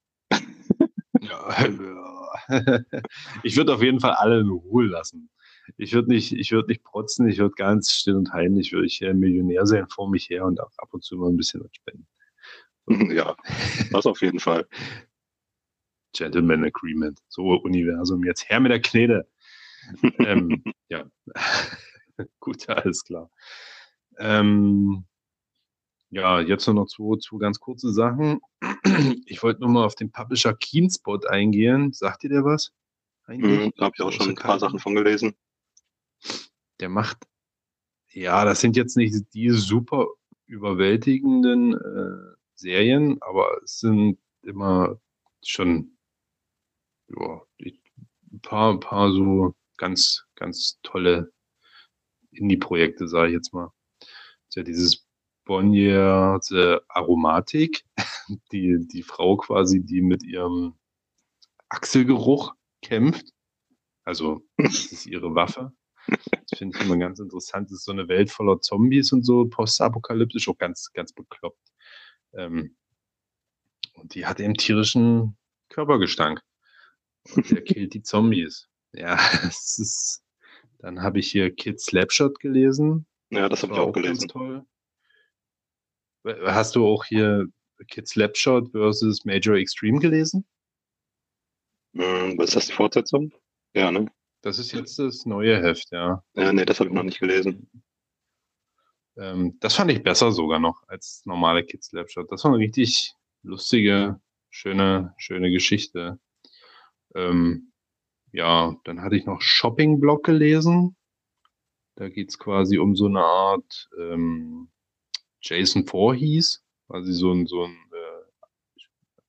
ja, ich würde auf jeden Fall alle in Ruhe lassen. Ich würde nicht, ich würde nicht protzen, ich würde ganz still und heimlich, würde ich Millionär sein vor mich her und auch ab und zu mal ein bisschen was spenden. Ja, das auf jeden Fall. Gentleman Agreement. So, Universum, jetzt her mit der Knete. ähm, ja, gut, alles klar. Ähm, ja, jetzt nur noch zwei, zwei ganz kurze Sachen. Ich wollte nur mal auf den Publisher Keenspot eingehen. Sagt ihr der was? Mhm, da habe ich auch schon ein paar Sachen von gelesen. Der macht, ja, das sind jetzt nicht die super überwältigenden äh, Serien, aber es sind immer schon ja, ein paar, ein paar so ganz, ganz tolle Indie-Projekte, sage ich jetzt mal. Ja dieses Bonnier Aromatik, die, die Frau quasi, die mit ihrem Achselgeruch kämpft. Also, das ist ihre Waffe. Das finde ich immer ganz interessant. Das ist so eine Welt voller Zombies und so, postapokalyptisch, auch ganz, ganz bekloppt. Ähm, und die hat eben tierischen Körpergestank. Und der killt die Zombies. Ja, es ist. Dann habe ich hier Kid Slapshot gelesen. Ja, das habe ich auch gelesen. toll. Hast du auch hier Kid Slapshot versus Major Extreme gelesen? Hm, was ist das, die Fortsetzung? Ja, ne? Das ist jetzt das neue Heft, ja. Ja, nee, das habe ich noch nicht gelesen. Ähm, das fand ich besser sogar noch als normale Kids Slapshot. Das war eine richtig lustige, schöne, schöne Geschichte. Ähm, ja, dann hatte ich noch Shopping Blog gelesen. Da geht es quasi um so eine Art ähm, Jason Voorhees, quasi so ein, so ein äh,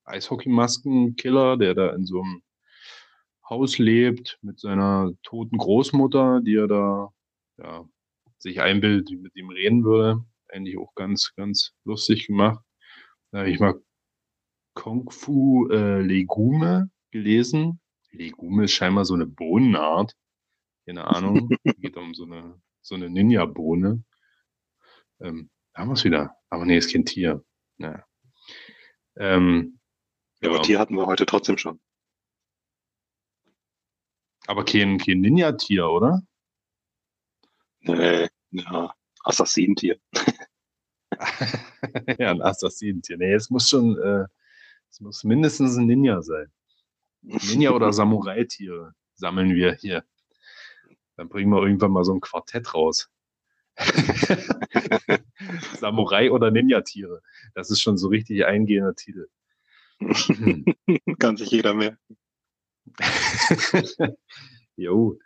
Eishockeymaskenkiller, der da in so einem Haus lebt mit seiner toten Großmutter, die er da ja, sich einbildet, die mit ihm reden würde. Eigentlich auch ganz, ganz lustig gemacht. Da habe ich mal Kung Fu äh, Legume gelesen. Legume ist scheinbar so eine Bohnenart. Keine Ahnung. Geht um so eine, so eine Ninja-Bohne. Ähm, haben wir es wieder. Aber nee, ist kein Tier. Ja. Ähm, ja, aber Tier hatten wir heute trotzdem schon. Aber kein, kein Ninja-Tier, oder? Nee, ja, Assassinentier. ja, ein Assassinentier. Nee, es muss schon, äh, es muss mindestens ein Ninja sein. Ninja oder Samurai-Tiere sammeln wir hier. Dann bringen wir irgendwann mal so ein Quartett raus. Samurai oder Ninja-Tiere. Das ist schon so richtig eingehender Titel. Kann sich jeder merken. jo,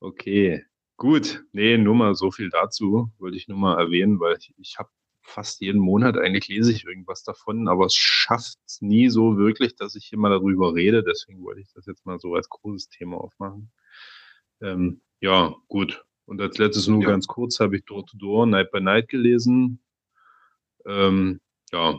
okay. Gut, nee, nur mal so viel dazu, wollte ich nur mal erwähnen, weil ich, ich habe fast jeden Monat eigentlich lese ich irgendwas davon, aber es schafft es nie so wirklich, dass ich hier mal darüber rede. Deswegen wollte ich das jetzt mal so als großes Thema aufmachen. Ähm, ja, gut. Und als letztes nur ja. ganz kurz habe ich Door to Door, Night by Night gelesen. Ähm, ja,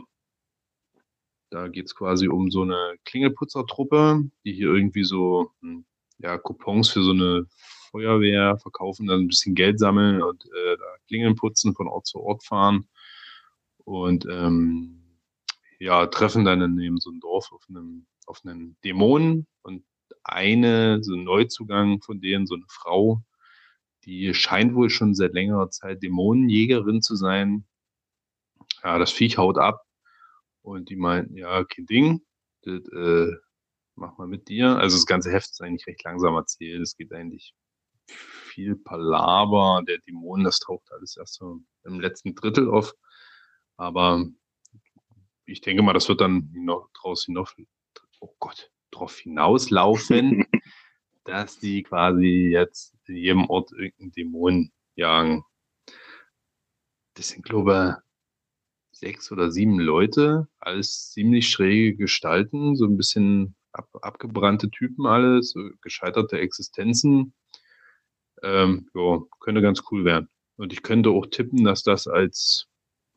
da geht es quasi um so eine Klingelputzertruppe, die hier irgendwie so hm, ja, Coupons für so eine Feuerwehr verkaufen, dann ein bisschen Geld sammeln und äh, da Klingeln putzen, von Ort zu Ort fahren. Und ähm, ja, treffen dann in eben so ein Dorf auf einem, auf einen Dämonen und eine, so ein Neuzugang von denen, so eine Frau, die scheint wohl schon seit längerer Zeit Dämonenjägerin zu sein. Ja, das Viech haut ab und die meinten, ja, kein Ding, das äh, mach mal mit dir. Also das ganze Heft ist eigentlich recht langsam erzählt. Es geht eigentlich viel Palaver. Der Dämon, das taucht alles erst so im letzten Drittel auf. Aber ich denke mal, das wird dann noch draus hinauf, oh Gott, drauf hinauslaufen, dass die quasi jetzt in jedem Ort irgendeinen Dämon jagen. Das sind, glaube ich, sechs oder sieben Leute, alles ziemlich schräge Gestalten, so ein bisschen ab, abgebrannte Typen alles, so gescheiterte Existenzen. Ähm, ja, könnte ganz cool werden. Und ich könnte auch tippen, dass das als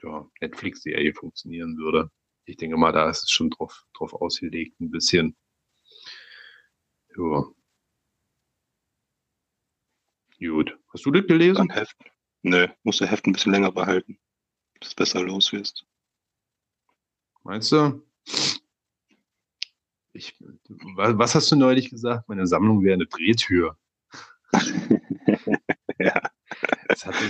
ja, Netflix-Serie funktionieren würde. Ich denke mal, da ist es schon drauf, drauf ausgelegt, ein bisschen. Ja. Gut. Hast du das gelesen? Dann Heft. Nö, musst du Heft ein bisschen länger behalten, dass du besser los wirst. Meinst du? Ich, was hast du neulich gesagt? Meine Sammlung wäre eine Drehtür. ja. Das hatte,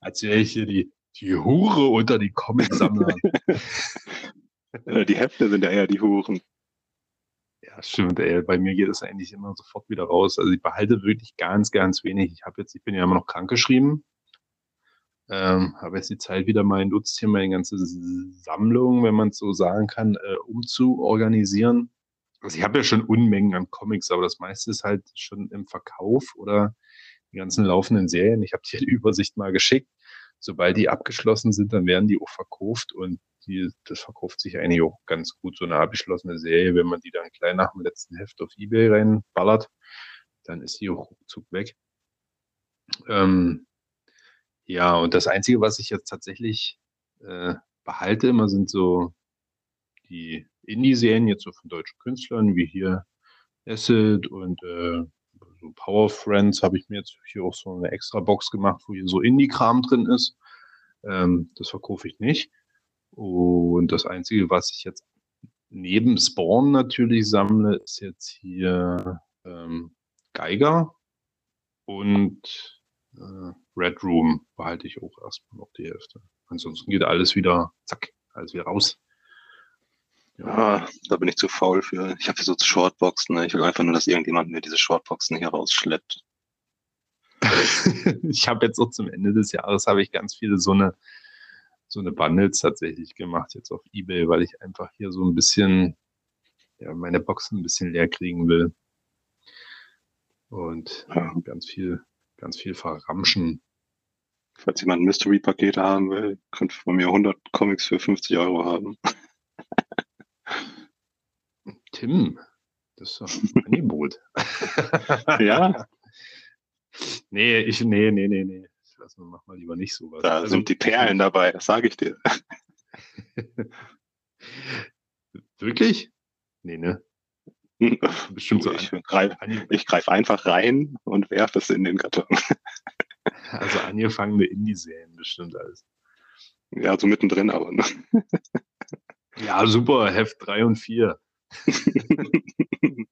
als wäre ich hier die, die Hure unter die Comic-Sammlern. die Hefte sind ja eher die Huren. Ja, stimmt, ey. Bei mir geht es eigentlich immer sofort wieder raus. Also ich behalte wirklich ganz, ganz wenig. Ich habe jetzt, ich bin ja immer noch krankgeschrieben. Ähm, habe jetzt die Zeit wieder mal nutzt, hier meine ganze Sammlung, wenn man es so sagen kann, äh, umzuorganisieren. Also ich habe ja schon Unmengen an Comics, aber das meiste ist halt schon im Verkauf oder die ganzen laufenden Serien. Ich habe dir die Übersicht mal geschickt. Sobald die abgeschlossen sind, dann werden die auch verkauft und die, das verkauft sich eigentlich auch ganz gut. So eine abgeschlossene Serie, wenn man die dann klein nach dem letzten Heft auf Ebay reinballert, dann ist die auch ruckzuck weg. Ähm, ja, und das Einzige, was ich jetzt tatsächlich äh, behalte, immer sind so die Indie-Serien jetzt so von deutschen Künstlern, wie hier Acid und äh, Power Friends habe ich mir jetzt hier auch so eine extra Box gemacht, wo hier so Indie-Kram drin ist. Ähm, das verkaufe ich nicht. Und das Einzige, was ich jetzt neben Spawn natürlich sammle, ist jetzt hier ähm, Geiger und äh, Red Room behalte ich auch erstmal noch die Hälfte. Ansonsten geht alles wieder, zack, alles wieder raus. Ja, da bin ich zu faul für. Ich habe hier so Shortboxen. Ne? Ich will einfach nur, dass irgendjemand mir diese Shortboxen hier rausschleppt. ich habe jetzt auch zum Ende des Jahres habe ich ganz viele so eine so eine Bundles tatsächlich gemacht jetzt auf eBay, weil ich einfach hier so ein bisschen ja, meine Boxen ein bisschen leer kriegen will und ja. ganz viel ganz viel verramschen. Falls jemand Mystery-Pakete haben will, könnte von mir 100 Comics für 50 Euro haben. Tim, das ist doch ein Angebot. ja. Nee, ich, nee, nee, nee, nee. Ich lass mal, mach mal lieber nicht sowas. Da also, sind die Perlen dabei, das sage ich dir. Wirklich? Nee, ne? Bestimmt so. Ich greife greif einfach rein und werfe es in den Karton. Also angefangene Indie-Serien bestimmt alles. Ja, so mittendrin aber. Ne? Ja, super, Heft 3 und 4.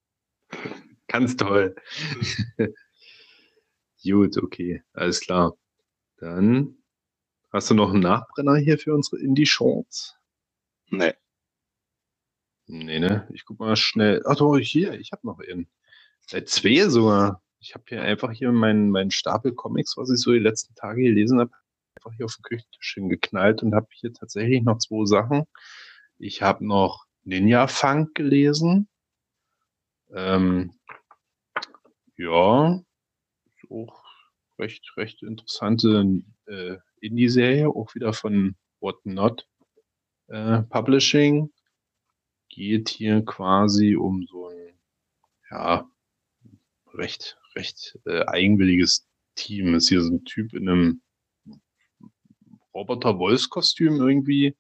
Ganz toll. Gut, okay, alles klar. Dann hast du noch einen Nachbrenner hier für unsere Indie-Shorts? Nee. Nee, ne? Ich guck mal schnell. Ach doch, hier, ich habe noch einen. Seit zwei sogar. Ich habe hier einfach hier meinen, meinen Stapel Comics, was ich so die letzten Tage gelesen habe, einfach hier auf den Küchentisch hingeknallt und habe hier tatsächlich noch zwei Sachen. Ich habe noch Ninja Funk gelesen. Ähm, ja, auch recht, recht interessante äh, Indie-Serie, auch wieder von What Not äh, Publishing. Geht hier quasi um so ein, ja, recht, recht äh, eigenwilliges Team. Ist hier so ein Typ in einem Roboter-Wolfskostüm irgendwie,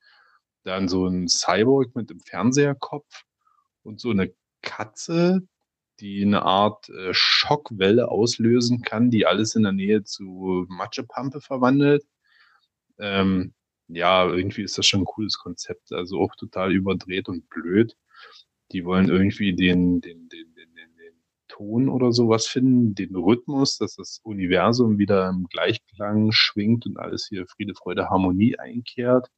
dann so ein Cyborg mit dem Fernseherkopf und so eine Katze, die eine Art äh, Schockwelle auslösen kann, die alles in der Nähe zu Matschepampe verwandelt. Ähm, ja, irgendwie ist das schon ein cooles Konzept, also auch total überdreht und blöd. Die wollen irgendwie den, den, den, den, den, den Ton oder sowas finden, den Rhythmus, dass das Universum wieder im Gleichklang schwingt und alles hier Friede, Freude, Harmonie einkehrt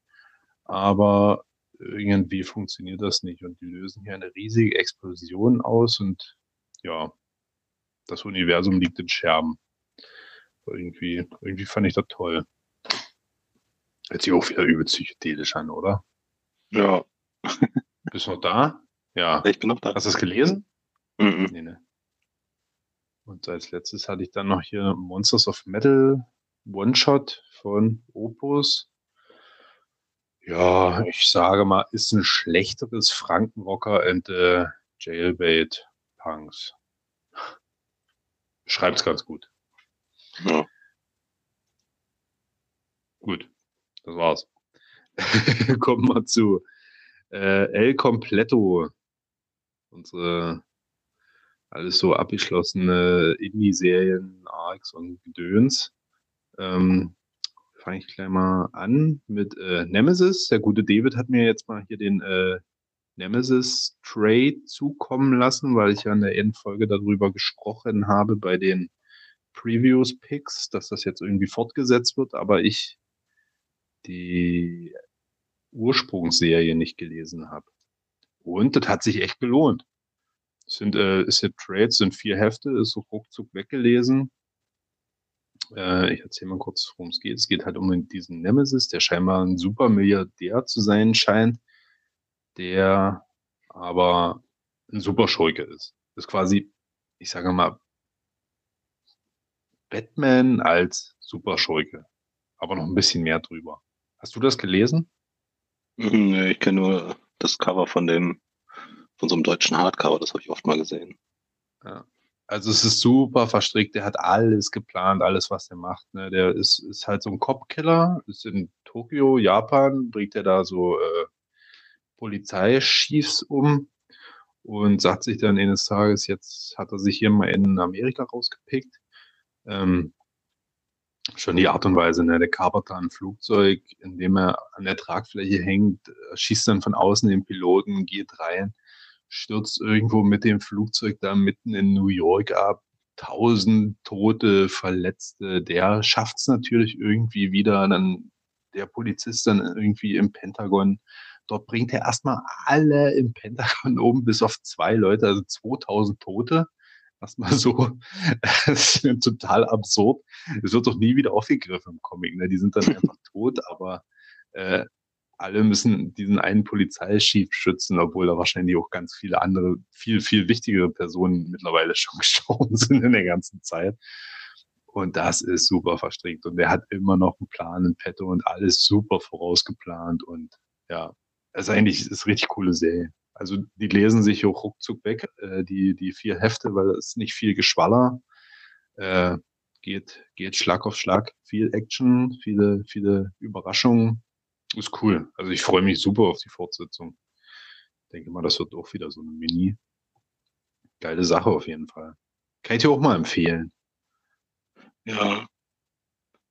aber irgendwie funktioniert das nicht und die lösen hier eine riesige Explosion aus und ja, das Universum liegt in Scherben. Irgendwie, irgendwie fand ich das toll. Hört sich auch wieder übel psychedelisch an, oder? Ja. Bist du noch da? Ja. Ich bin noch da. Hast du es gelesen? Mhm. Nee, ne. Und als letztes hatte ich dann noch hier Monsters of Metal One-Shot von Opus. Ja, ich sage mal, ist ein schlechteres Frankenrocker and äh, Jailbait Punks. Schreibt's ganz gut. Ja. Gut, das war's. Kommen wir zu äh, El Completo. Unsere alles so abgeschlossene Indie-Serien, Arcs und Gedöns. Ähm, Fange ich gleich mal an mit äh, Nemesis. Der gute David hat mir jetzt mal hier den äh, Nemesis Trade zukommen lassen, weil ich ja in der Endfolge darüber gesprochen habe bei den Previews Picks, dass das jetzt irgendwie fortgesetzt wird, aber ich die Ursprungsserie nicht gelesen habe. Und das hat sich echt gelohnt. Es sind, äh, ist ja Trades, sind vier Hefte, ist so ruckzuck weggelesen. Äh, ich erzähle mal kurz, worum es geht. Es geht halt um diesen Nemesis, der scheinbar ein super Milliardär zu sein scheint, der aber ein super Schurke ist. Das ist quasi, ich sage mal, Batman als super Schurke. Aber noch ein bisschen mehr drüber. Hast du das gelesen? Nee, ich kenne nur das Cover von dem, von so einem deutschen Hardcover, das habe ich oft mal gesehen. Ja. Also es ist super verstrickt, der hat alles geplant, alles, was er macht. Ne? Der ist, ist halt so ein Cop-Killer, ist in Tokio, Japan, bringt er da so äh, Polizeichiefs um und sagt sich dann eines Tages, jetzt hat er sich hier mal in Amerika rausgepickt. Ähm, schon die Art und Weise, ne? der kapert da ein Flugzeug, indem er an der Tragfläche hängt, schießt dann von außen den Piloten, geht rein, stürzt irgendwo mit dem Flugzeug da mitten in New York ab, tausend Tote, Verletzte, der schafft es natürlich irgendwie wieder, dann der Polizist dann irgendwie im Pentagon, dort bringt er erstmal alle im Pentagon oben bis auf zwei Leute, also 2000 Tote erstmal so total absurd. Es wird doch nie wieder aufgegriffen im Comic. Ne? Die sind dann einfach tot, aber äh, alle müssen diesen einen Polizeichef schützen, obwohl da wahrscheinlich auch ganz viele andere, viel, viel wichtigere Personen mittlerweile schon gestorben sind in der ganzen Zeit. Und das ist super verstrickt. Und der hat immer noch einen Plan in petto und alles super vorausgeplant. Und ja, es ist eigentlich ist richtig coole Serie. Also die lesen sich auch ruckzuck weg, äh, die, die vier Hefte, weil es nicht viel Geschwaller. Äh, geht, geht Schlag auf Schlag, viel Action, viele, viele Überraschungen. Ist cool. Also ich freue mich super auf die Fortsetzung. Denke mal, das wird auch wieder so eine Mini. Geile Sache auf jeden Fall. Kann ich dir auch mal empfehlen. Ja.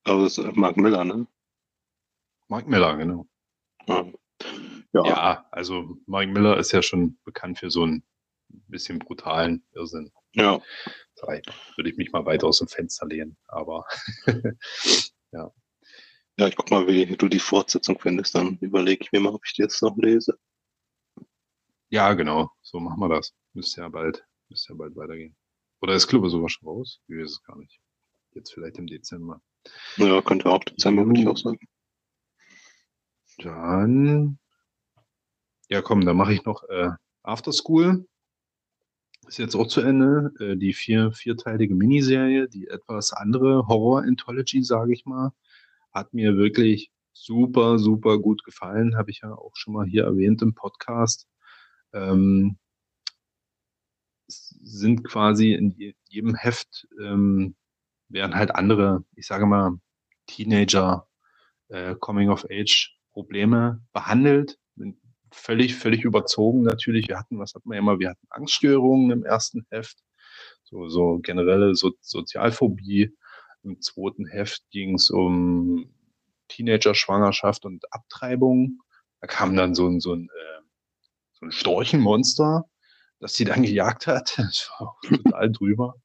Aber das ist Mark Miller, ne? Mark Miller, genau. Ja. Ja. ja, also Mike Miller ist ja schon bekannt für so einen bisschen brutalen Irrsinn. Ja. Da würde ich mich mal weiter aus dem Fenster lehnen, aber ja. Ja, ich guck mal, wie du die Fortsetzung findest, dann überlege ich mir mal, ob ich die jetzt noch lese. Ja, genau, so machen wir das. Müsste ja bald, müsste ja bald weitergehen. Oder ist Club sowas schon raus? Ich weiß es gar nicht. Jetzt vielleicht im Dezember. Ja, könnte auch Dezember, würde ich auch sagen. Dann ja, komm, dann mache ich noch äh, After School. Ist jetzt auch zu Ende. Äh, die vier, vierteilige Miniserie, die etwas andere Horror-Anthology, sage ich mal, hat mir wirklich super, super gut gefallen. Habe ich ja auch schon mal hier erwähnt im Podcast. Ähm, sind quasi in jedem Heft ähm, werden halt andere, ich sage mal, Teenager, äh, Coming of Age Probleme behandelt völlig, völlig überzogen natürlich. Wir hatten, was hatten wir immer? Wir hatten Angststörungen im ersten Heft, so, so generelle so Sozialphobie. Im zweiten Heft ging es um Teenager-Schwangerschaft und Abtreibung. Da kam dann so ein, so ein, äh, so ein Storchenmonster, das sie dann gejagt hat. Das war auch total drüber.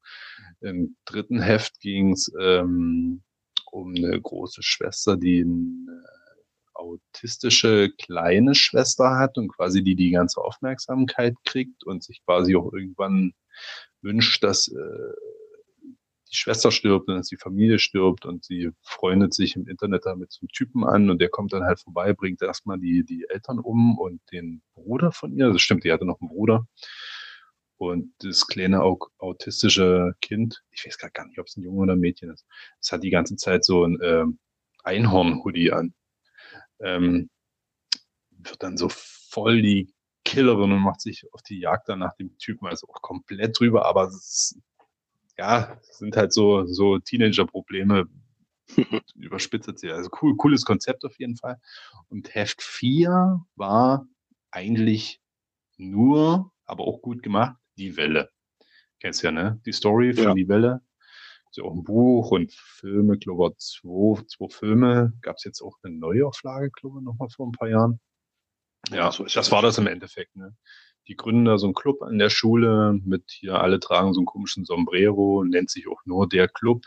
Im dritten Heft ging es ähm, um eine große Schwester, die ein äh, autistische kleine Schwester hat und quasi die die ganze Aufmerksamkeit kriegt und sich quasi auch irgendwann wünscht, dass äh, die Schwester stirbt und dass die Familie stirbt und sie freundet sich im Internet da mit so einem Typen an und der kommt dann halt vorbei, bringt erstmal die, die Eltern um und den Bruder von ihr. Das stimmt, die hatte noch einen Bruder. Und das kleine au autistische Kind, ich weiß gar nicht, ob es ein Junge oder ein Mädchen ist, es hat die ganze Zeit so ein ähm, Einhorn-Hoodie an. Ähm, wird dann so voll die Killerin und macht sich auf die Jagd dann nach dem Typen, also auch komplett drüber, aber es ist, ja, sind halt so, so Teenager-Probleme, überspitzt hier. Also cool, cooles Konzept auf jeden Fall. Und Heft 4 war eigentlich nur, aber auch gut gemacht, die Welle. Kennst ja, ne? Die Story von Ja. die Welle. Ist ja auch ein Buch und Filme, glaube ich, zwei, zwei Filme. Gab es jetzt auch eine Neuauflage, glaube ich, nochmal vor ein paar Jahren. Ja, das war das im Endeffekt, ne? Die gründen da so einen Club an der Schule mit hier, alle tragen so einen komischen Sombrero, nennt sich auch nur der Club.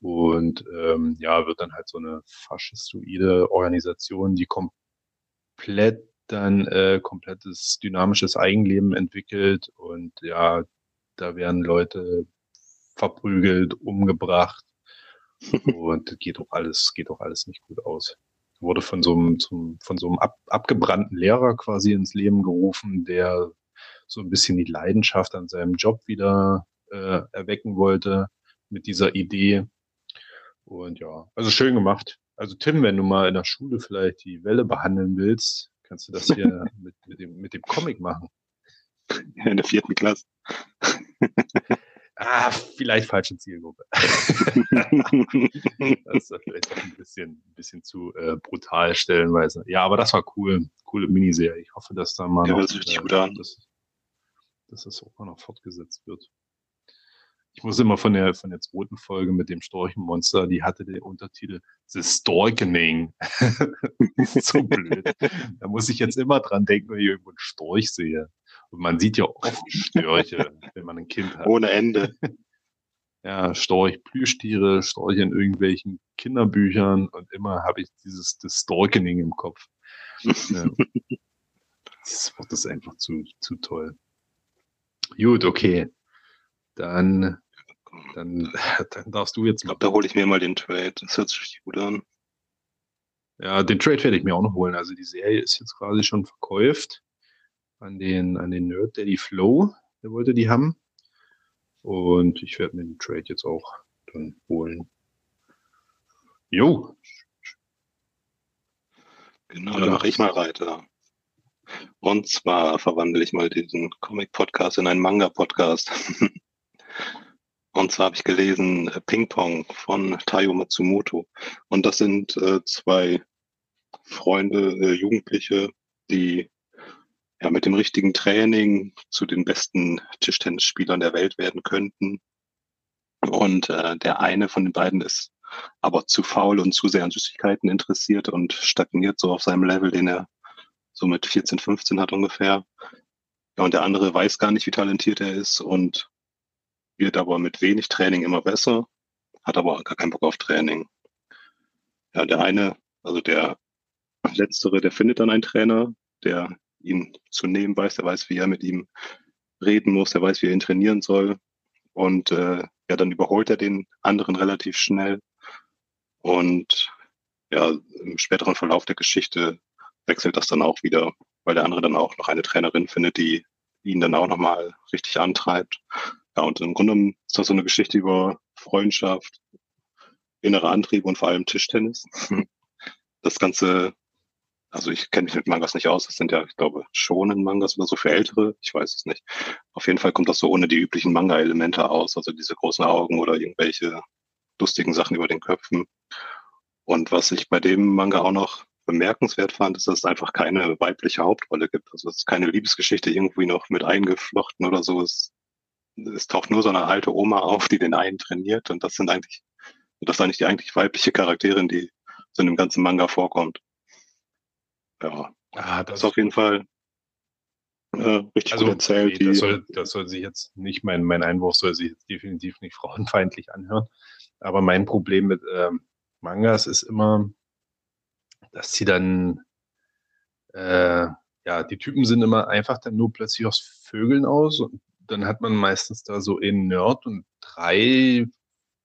Und ähm, ja, wird dann halt so eine faschistoide Organisation, die komplett dann äh, komplettes dynamisches Eigenleben entwickelt und ja, da werden Leute verprügelt, umgebracht und geht auch alles, geht auch alles nicht gut aus. Wurde von so einem, zum, von so einem ab, abgebrannten Lehrer quasi ins Leben gerufen, der so ein bisschen die Leidenschaft an seinem Job wieder äh, erwecken wollte mit dieser Idee. Und ja, also schön gemacht. Also Tim, wenn du mal in der Schule vielleicht die Welle behandeln willst, kannst du das hier mit, mit, dem, mit dem Comic machen. In der vierten Klasse. Ah, vielleicht falsche Zielgruppe. Das ist vielleicht ein bisschen, ein bisschen zu äh, brutal stellenweise. Ja, aber das war cool. Coole Miniserie. Ich hoffe, dass da mal Ja, noch, gut an. Dass, dass das auch mal noch fortgesetzt wird. Ich muss immer von der, von der zweiten Folge mit dem Storchenmonster, die hatte den Untertitel The Storkening. so blöd. Da muss ich jetzt immer dran denken, wenn ich irgendwo einen Storch sehe. Und man sieht ja oft Störche, wenn man ein Kind hat. Ohne Ende. Ja, Storch, Plüschtiere, Storche in irgendwelchen Kinderbüchern und immer habe ich dieses das Storkening im Kopf. Ja. Das Wort ist einfach zu, zu toll. Gut, okay. Dann, dann, dann darfst du jetzt Ich glaube, da hole ich mir mal den Trade. Das hört sich gut an. Ja, den Trade werde ich mir auch noch holen. Also die Serie ist jetzt quasi schon verkäuft an den, an den Nerd Daddy Flow. Der wollte die haben. Und ich werde mir den Trade jetzt auch dann holen. Jo. Genau, dann mache ich mal weiter. Und zwar verwandle ich mal diesen Comic-Podcast in einen Manga-Podcast. Und zwar habe ich gelesen äh, Ping Pong von Taiyo Matsumoto. Und das sind äh, zwei Freunde, äh, Jugendliche, die ja mit dem richtigen Training zu den besten Tischtennisspielern der Welt werden könnten. Und äh, der eine von den beiden ist aber zu faul und zu sehr an Süßigkeiten interessiert und stagniert so auf seinem Level, den er so mit 14, 15 hat ungefähr. Ja, und der andere weiß gar nicht, wie talentiert er ist und wird aber mit wenig Training immer besser, hat aber gar keinen Bock auf Training. Ja, der eine, also der letztere, der findet dann einen Trainer, der ihn zu nehmen weiß, der weiß, wie er mit ihm reden muss, der weiß, wie er ihn trainieren soll. Und äh, ja, dann überholt er den anderen relativ schnell. Und ja, im späteren Verlauf der Geschichte wechselt das dann auch wieder, weil der andere dann auch noch eine Trainerin findet, die ihn dann auch nochmal richtig antreibt. Ja, und im Grunde ist das so eine Geschichte über Freundschaft, innere Antriebe und vor allem Tischtennis. Das Ganze, also ich kenne mich mit Mangas nicht aus, das sind ja, ich glaube, schonen Mangas oder so für Ältere, ich weiß es nicht. Auf jeden Fall kommt das so ohne die üblichen Manga-Elemente aus, also diese großen Augen oder irgendwelche lustigen Sachen über den Köpfen. Und was ich bei dem Manga auch noch bemerkenswert fand, ist, dass es einfach keine weibliche Hauptrolle gibt. Also es ist keine Liebesgeschichte irgendwie noch mit eingeflochten oder so. Es, es taucht nur so eine alte Oma auf, die den einen trainiert und das sind eigentlich, das ist eigentlich die eigentlich weibliche Charakterin, die so in dem ganzen Manga vorkommt. Ja, Ah, das ist auf jeden Fall äh, richtig Also, gut erzählt. nee, das, soll, das soll sich jetzt nicht, mein, mein Einwurf soll sich jetzt definitiv nicht frauenfeindlich anhören. Aber mein Problem mit ähm, Mangas ist immer, dass sie dann, äh, ja, die Typen sind immer einfach dann nur plötzlich aus Vögeln aus und dann hat man meistens da so einen Nerd und drei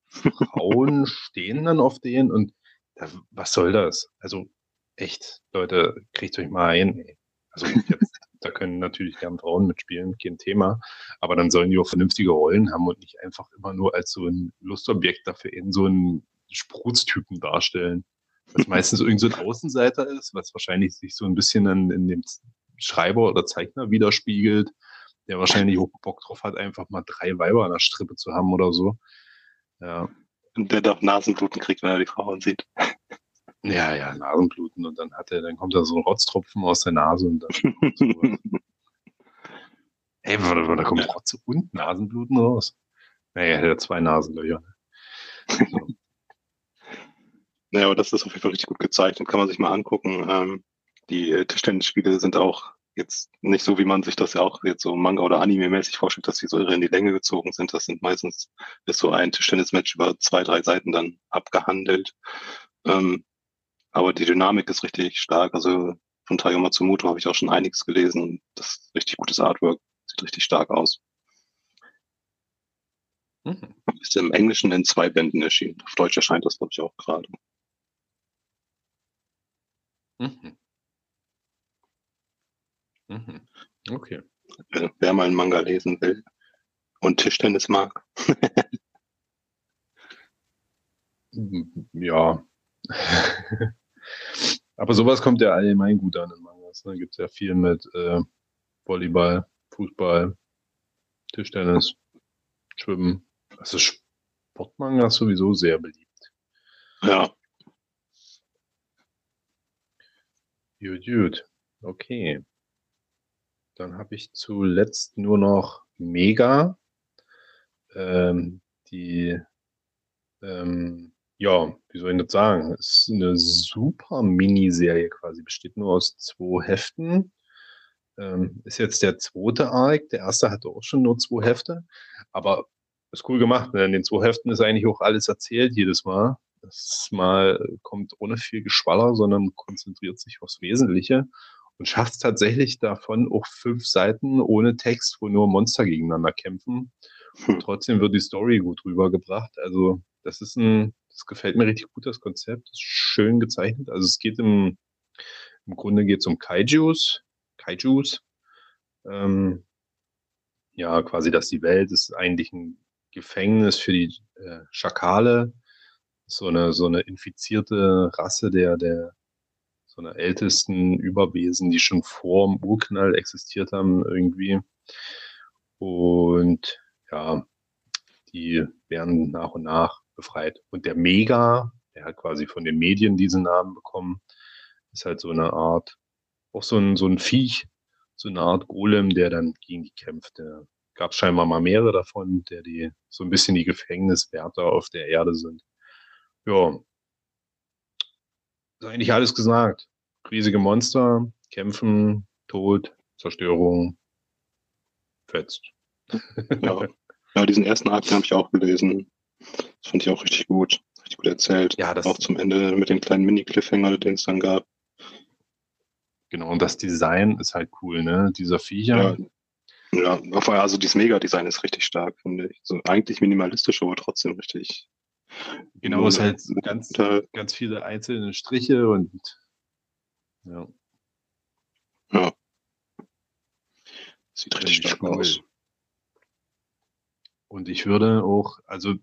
Frauen stehen dann auf denen und da, was soll das? Also echt, Leute, kriegt euch mal ein. Also jetzt Da können natürlich gern Frauen mitspielen, kein Thema. Aber dann sollen die auch vernünftige Rollen haben und nicht einfach immer nur als so ein Lustobjekt dafür in so einen Spruztypen darstellen. Was meistens irgend so ein Außenseiter ist, was wahrscheinlich sich so ein bisschen in, in dem Schreiber oder Zeichner widerspiegelt, der wahrscheinlich auch Bock drauf hat, einfach mal drei Weiber an der Strippe zu haben oder so. Ja. Und der doch Nasenbluten kriegt, wenn er die Frauen sieht. Ja, ja, Nasenbluten und dann hat er, dann kommt da so ein Rotztropfen aus der Nase und dann. Ey, warte mal, da kommt Rotz und Nasenbluten raus. Naja, er hat zwei Nasenlöcher. So. naja, aber das ist auf jeden Fall richtig gut gezeichnet, kann man sich mal angucken. Ähm, die äh, Tischtennisspiele sind auch jetzt nicht so, wie man sich das ja auch jetzt so Manga- oder Anime-mäßig vorstellt, dass die so irre in die Länge gezogen sind. Das sind meistens, ist so ein Tischtennismatch über zwei, drei Seiten dann abgehandelt. Ähm, aber die Dynamik ist richtig stark. Also von Tayo Matsumoto habe ich auch schon einiges gelesen. Das ist richtig gutes Artwork. Sieht richtig stark aus. Mhm. Ist im Englischen in zwei Bänden erschienen. Auf Deutsch erscheint das, glaube ich, auch gerade. Mhm. Mhm. Okay. Wer, wer mal einen Manga lesen will und Tischtennis mag. ja. Aber sowas kommt ja allgemein gut an in Mangas. Da ne? gibt es ja viel mit äh, Volleyball, Fußball, Tischtennis, Schwimmen. Also Sportmanga ist sowieso sehr beliebt. Ja. Gut, gut. Okay. Dann habe ich zuletzt nur noch Mega. Ähm, die, ähm, ja, wie soll ich das sagen? Ist eine super Miniserie quasi, besteht nur aus zwei Heften. Ähm, ist jetzt der zweite Arc. Der erste hatte auch schon nur zwei Hefte. Aber ist cool gemacht. Ne? In den zwei Heften ist eigentlich auch alles erzählt jedes Mal. Das Mal kommt ohne viel Geschwaller, sondern konzentriert sich aufs Wesentliche und schafft es tatsächlich davon auch fünf Seiten ohne Text, wo nur Monster gegeneinander kämpfen. Und hm. trotzdem wird die Story gut rübergebracht. Also das ist ein, das gefällt mir richtig gut, das Konzept. Ist schön gezeichnet. Also es geht im, im Grunde geht es um Kaijus. Kaijus. Ähm, ja, quasi, dass die Welt ist eigentlich ein Gefängnis für die äh, Schakale. So eine, so eine infizierte Rasse der, der so einer ältesten Überwesen, die schon vor dem Urknall existiert haben irgendwie. Und ja, die werden nach und nach befreit. Und der Mega, der hat quasi von den Medien diesen Namen bekommen, ist halt so eine Art, auch so ein, so ein Viech, so eine Art Golem, der dann gegen die kämpft. Der gab scheinbar mal mehrere davon, der die so ein bisschen die Gefängniswärter auf der Erde sind. Ja, ist eigentlich alles gesagt. Riesige Monster, Kämpfen, Tod, Zerstörung, fetzt. Ja, ja diesen ersten Arc habe ich auch gelesen. Das fand ich auch richtig gut. Richtig gut erzählt. Ja, das auch zum Ende mit den kleinen Mini-Cliffhanger, den es dann gab. Genau, und das Design ist halt cool, ne? Dieser Viecher. Ja, ja also dieses Mega-Design ist richtig stark, finde ich. So eigentlich minimalistisch, aber trotzdem richtig Genau, es ist halt ganz, ganz viele einzelne Striche und ja. Ja. Sieht richtig stark cool. aus. Und ich würde auch, also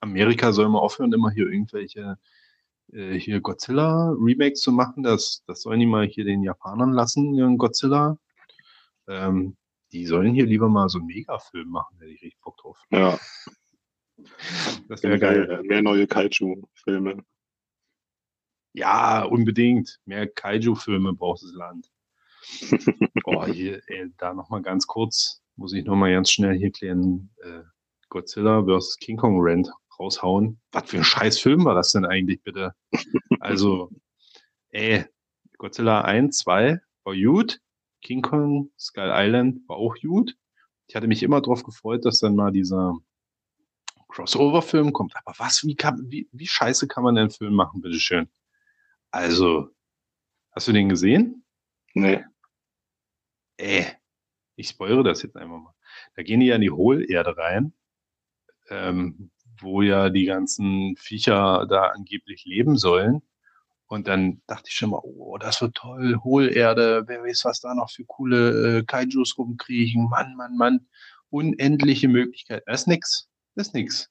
Amerika soll mal aufhören, immer hier irgendwelche äh, hier Godzilla-Remakes zu machen. Das, das sollen die mal hier den Japanern lassen, ihren Godzilla. Ähm, die sollen hier lieber mal so einen Megafilm machen, hätte ich richtig Bock drauf. Ja. Das wäre geil. Mehr neue Kaiju-Filme. Ja, unbedingt. Mehr Kaiju-Filme braucht das Land. oh, hier, ey, da nochmal ganz kurz, muss ich nochmal ganz schnell hier klären. Äh, Godzilla vs. King Kong Rand raushauen. Was für ein scheiß Film war das denn eigentlich, bitte? Also, ey, Godzilla 1, 2 war gut. King Kong, Skull Island war auch gut. Ich hatte mich immer darauf gefreut, dass dann mal dieser Crossover-Film kommt. Aber was, wie, kann, wie, wie scheiße kann man denn einen Film machen, bitteschön? Also, hast du den gesehen? Nee. Äh, ich spoilere das jetzt einfach mal. Da gehen die ja in die Hohlerde rein, ähm, wo ja die ganzen Viecher da angeblich leben sollen. Und dann dachte ich schon mal, oh, das wird toll, Hohlerde, wer weiß, was da noch für coole äh, Kaijus rumkriechen. Mann, Mann, Mann. Unendliche Möglichkeiten. Das ist nix. Das ist nix.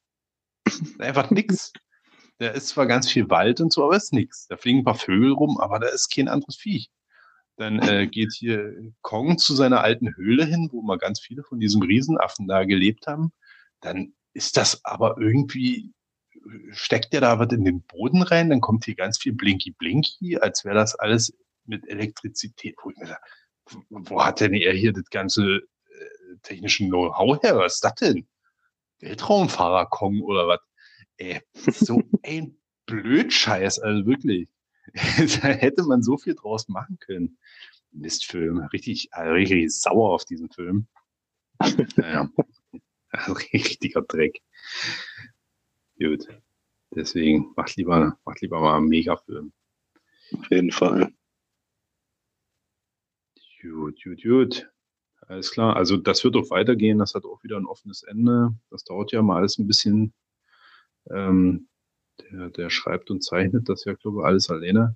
Einfach nix. Da ist zwar ganz viel Wald und so, aber ist nix. Da fliegen ein paar Vögel rum, aber da ist kein anderes Viech. Dann äh, geht hier Kong zu seiner alten Höhle hin, wo mal ganz viele von diesen Riesenaffen da gelebt haben. Dann ist das aber irgendwie steckt der da was in den Boden rein, dann kommt hier ganz viel Blinky Blinky, als wäre das alles mit Elektrizität. Wo, sag, wo hat denn er hier das ganze äh, technische Know-how her? Was ist das denn? Weltraumfahrer Kong oder was? Ey, so ein Blödscheiß, also wirklich. da hätte man so viel draus machen können. Mistfilm, richtig, also richtig sauer auf diesen Film. naja, richtiger Dreck. Gut. Deswegen macht lieber, macht lieber mal einen Megafilm. Auf jeden Fall. Gut, gut, gut. Alles klar. Also das wird auch weitergehen. Das hat auch wieder ein offenes Ende. Das dauert ja mal alles ein bisschen. Ähm, der, der schreibt und zeichnet das ja, glaube ich, alles alleine.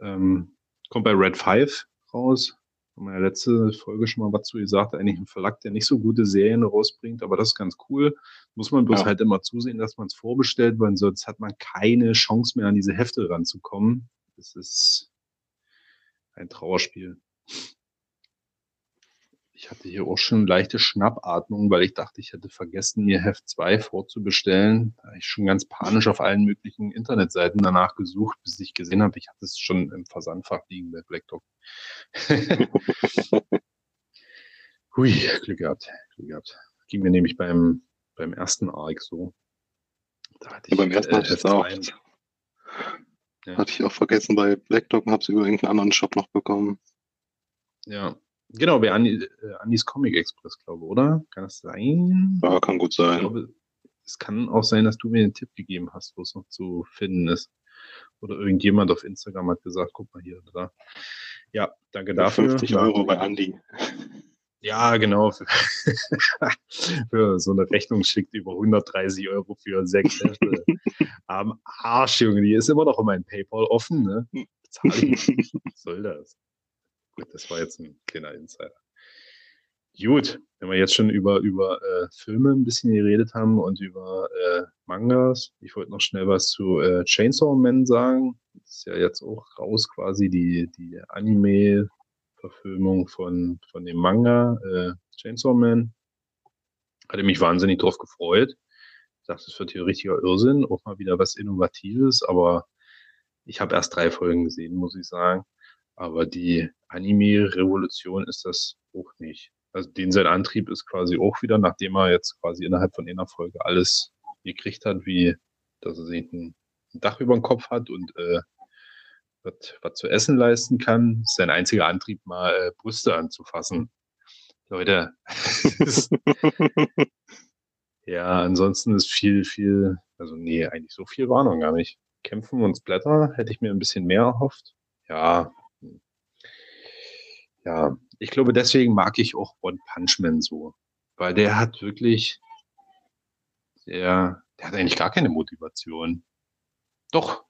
Ähm, kommt bei Red 5 raus haben wir ja letzte Folge schon mal was zu gesagt, eigentlich ein Verlag, der nicht so gute Serien rausbringt, aber das ist ganz cool. Muss man bloß ja. halt immer zusehen, dass man es vorbestellt, weil sonst hat man keine Chance mehr an diese Hefte ranzukommen. Das ist ein Trauerspiel. Ich hatte hier auch schon leichte Schnappatmung, weil ich dachte, ich hätte vergessen, mir Heft 2 vorzubestellen. Da habe ich schon ganz panisch auf allen möglichen Internetseiten danach gesucht, bis ich gesehen habe, ich hatte es schon im Versandfach liegen bei Black Dog. Hui, Glück gehabt, Glück gehabt. Ging mir nämlich beim, beim ersten Arc so. Da hatte ich, ja, beim ersten äh, ich auch. Ja. Hatte ich auch vergessen bei Black Dog und habe es über irgendeinen anderen Shop noch bekommen. Ja, Genau, bei Andi, äh, Andis Comic Express, glaube ich, oder? Kann das sein? Ja, kann gut sein. Glaube, es kann auch sein, dass du mir einen Tipp gegeben hast, wo es noch zu finden ist. Oder irgendjemand auf Instagram hat gesagt, guck mal hier oder da. Ja, danke dafür. 50 Euro bei Andi. Ja, genau. Für, für, so eine Rechnung schickt über 130 Euro für sechs Hefte. Am Arsch, Junge, die ist immer noch um mein PayPal offen, ne? Bezahle ich. Was soll das? Gut, das war jetzt ein kleiner Insider. Gut, wenn wir jetzt schon über, über äh, Filme ein bisschen geredet haben und über äh, Mangas, ich wollte noch schnell was zu äh, Chainsaw Man sagen. Das ist ja jetzt auch raus quasi die, die Anime-Verfilmung von, von dem Manga äh, Chainsaw Man. Hatte mich wahnsinnig drauf gefreut. Ich dachte, es wird hier richtiger Irrsinn, auch mal wieder was Innovatives, aber ich habe erst drei Folgen gesehen, muss ich sagen. Aber die Anime-Revolution ist das auch nicht. Also den sein Antrieb ist quasi auch wieder, nachdem er jetzt quasi innerhalb von einer Folge alles gekriegt hat, wie dass er sich ein, Dach über dem Kopf hat und äh, was, zu essen leisten kann, ist sein einziger Antrieb, mal äh, Brüste anzufassen. Leute, ja, ansonsten ist viel, viel, also nee, eigentlich so viel war noch gar nicht. Kämpfen und Splatter hätte ich mir ein bisschen mehr erhofft. Ja, ja, ich glaube, deswegen mag ich auch One Punch Man so. Weil der hat wirklich, der, der hat eigentlich gar keine Motivation. Doch.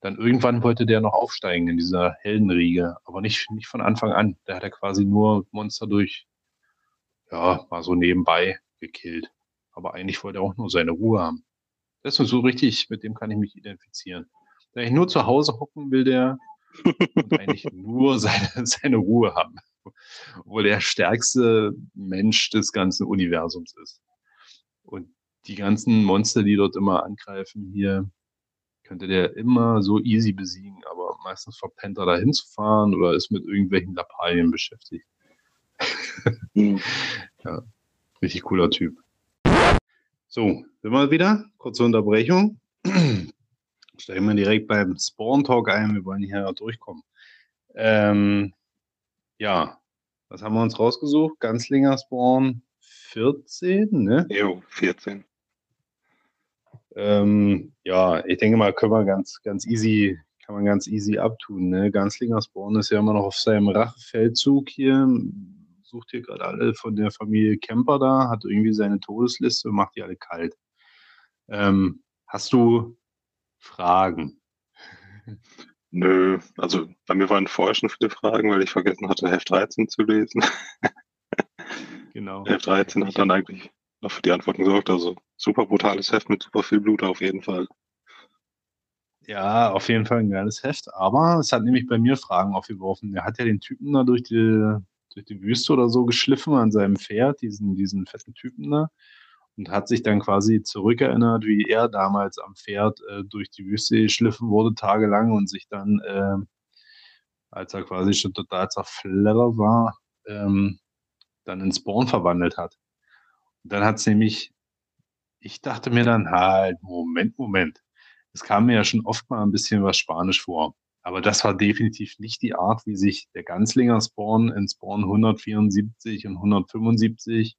Dann irgendwann wollte der noch aufsteigen in dieser Heldenriege, aber nicht, nicht von Anfang an. Der hat ja quasi nur Monster durch, ja, mal so nebenbei gekillt. Aber eigentlich wollte er auch nur seine Ruhe haben. Das ist so richtig, mit dem kann ich mich identifizieren. Wenn ich nur zu Hause hocken will, der und eigentlich nur seine, seine Ruhe haben. Obwohl der stärkste Mensch des ganzen Universums ist. Und die ganzen Monster, die dort immer angreifen, hier könnte der immer so easy besiegen, aber meistens verpennt er da hinzufahren oder ist mit irgendwelchen Lappalien beschäftigt. Mhm. ja, richtig cooler Typ. So, sind wir wieder? Kurze Unterbrechung. Steigen wir direkt beim Spawn Talk ein. Wir wollen hier durchkommen. Ähm, ja, was haben wir uns rausgesucht? Ganzlinger Spawn 14, ne? Jo, 14. Ähm, ja, ich denke mal, können wir ganz, ganz easy, kann man ganz easy abtun. Ne? Ganzlinger Spawn ist ja immer noch auf seinem Rachefeldzug hier. Sucht hier gerade alle von der Familie Kemper da, hat irgendwie seine Todesliste und macht die alle kalt. Ähm, hast du Fragen. Nö, also bei mir waren vorher schon viele Fragen, weil ich vergessen hatte, Heft 13 zu lesen. Genau. Heft 13 hat dann eigentlich noch für die Antworten gesorgt. Also super brutales Heft mit super viel Blut auf jeden Fall. Ja, auf jeden Fall ein geiles Heft. Aber es hat nämlich bei mir Fragen aufgeworfen. Er hat ja den Typen da durch die, durch die Wüste oder so geschliffen an seinem Pferd, diesen, diesen fetten Typen da. Und hat sich dann quasi zurückerinnert, wie er damals am Pferd äh, durch die Wüste geschliffen wurde, tagelang und sich dann, äh, als er quasi schon total zerfleddert war, ähm, dann in Spawn verwandelt hat. Und dann hat es nämlich, ich dachte mir dann, halt, Moment, Moment. Es kam mir ja schon oft mal ein bisschen was Spanisch vor. Aber das war definitiv nicht die Art, wie sich der Ganzlinger Spawn in Spawn 174 und 175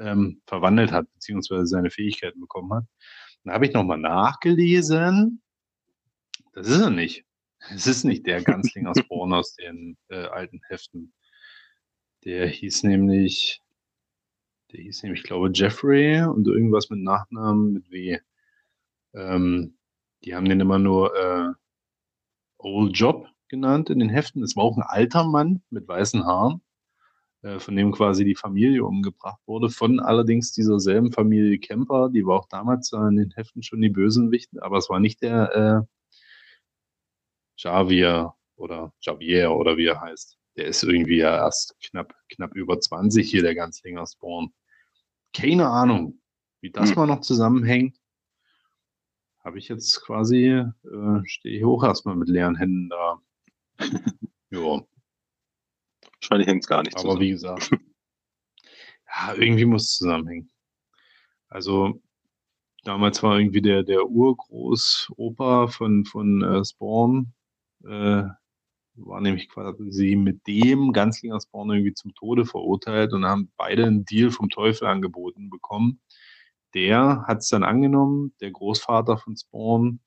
ähm, verwandelt hat, beziehungsweise seine Fähigkeiten bekommen hat. Dann habe ich nochmal nachgelesen. Das ist er nicht. Es ist nicht der Ganzlinger Spawn aus den äh, alten Heften. Der hieß nämlich, der hieß nämlich, ich glaube, Jeffrey und irgendwas mit Nachnamen mit W. Ähm, die haben den immer nur äh, Old Job genannt in den Heften. Es war auch ein alter Mann mit weißen Haaren, von dem quasi die Familie umgebracht wurde. Von allerdings dieser selben Familie Kemper, die war auch damals in den Heften schon die Bösenwichten, aber es war nicht der äh, Javier oder Javier oder wie er heißt. Der ist irgendwie ja erst knapp, knapp über 20 hier, der Ganzlinger Spawn. Keine Ahnung, wie das Hm. mal noch zusammenhängt habe ich jetzt quasi, äh, stehe ich hoch erstmal mit leeren Händen da. ja, Wahrscheinlich hängt es gar nicht aber zusammen. wie gesagt, ja, irgendwie muss es zusammenhängen. Also damals war irgendwie der, der Urgroßopa von, von äh, Spawn, äh, war nämlich quasi mit dem Ganzlinger Spawn irgendwie zum Tode verurteilt und haben beide einen Deal vom Teufel angeboten bekommen. Der hat es dann angenommen, der Großvater von Spawn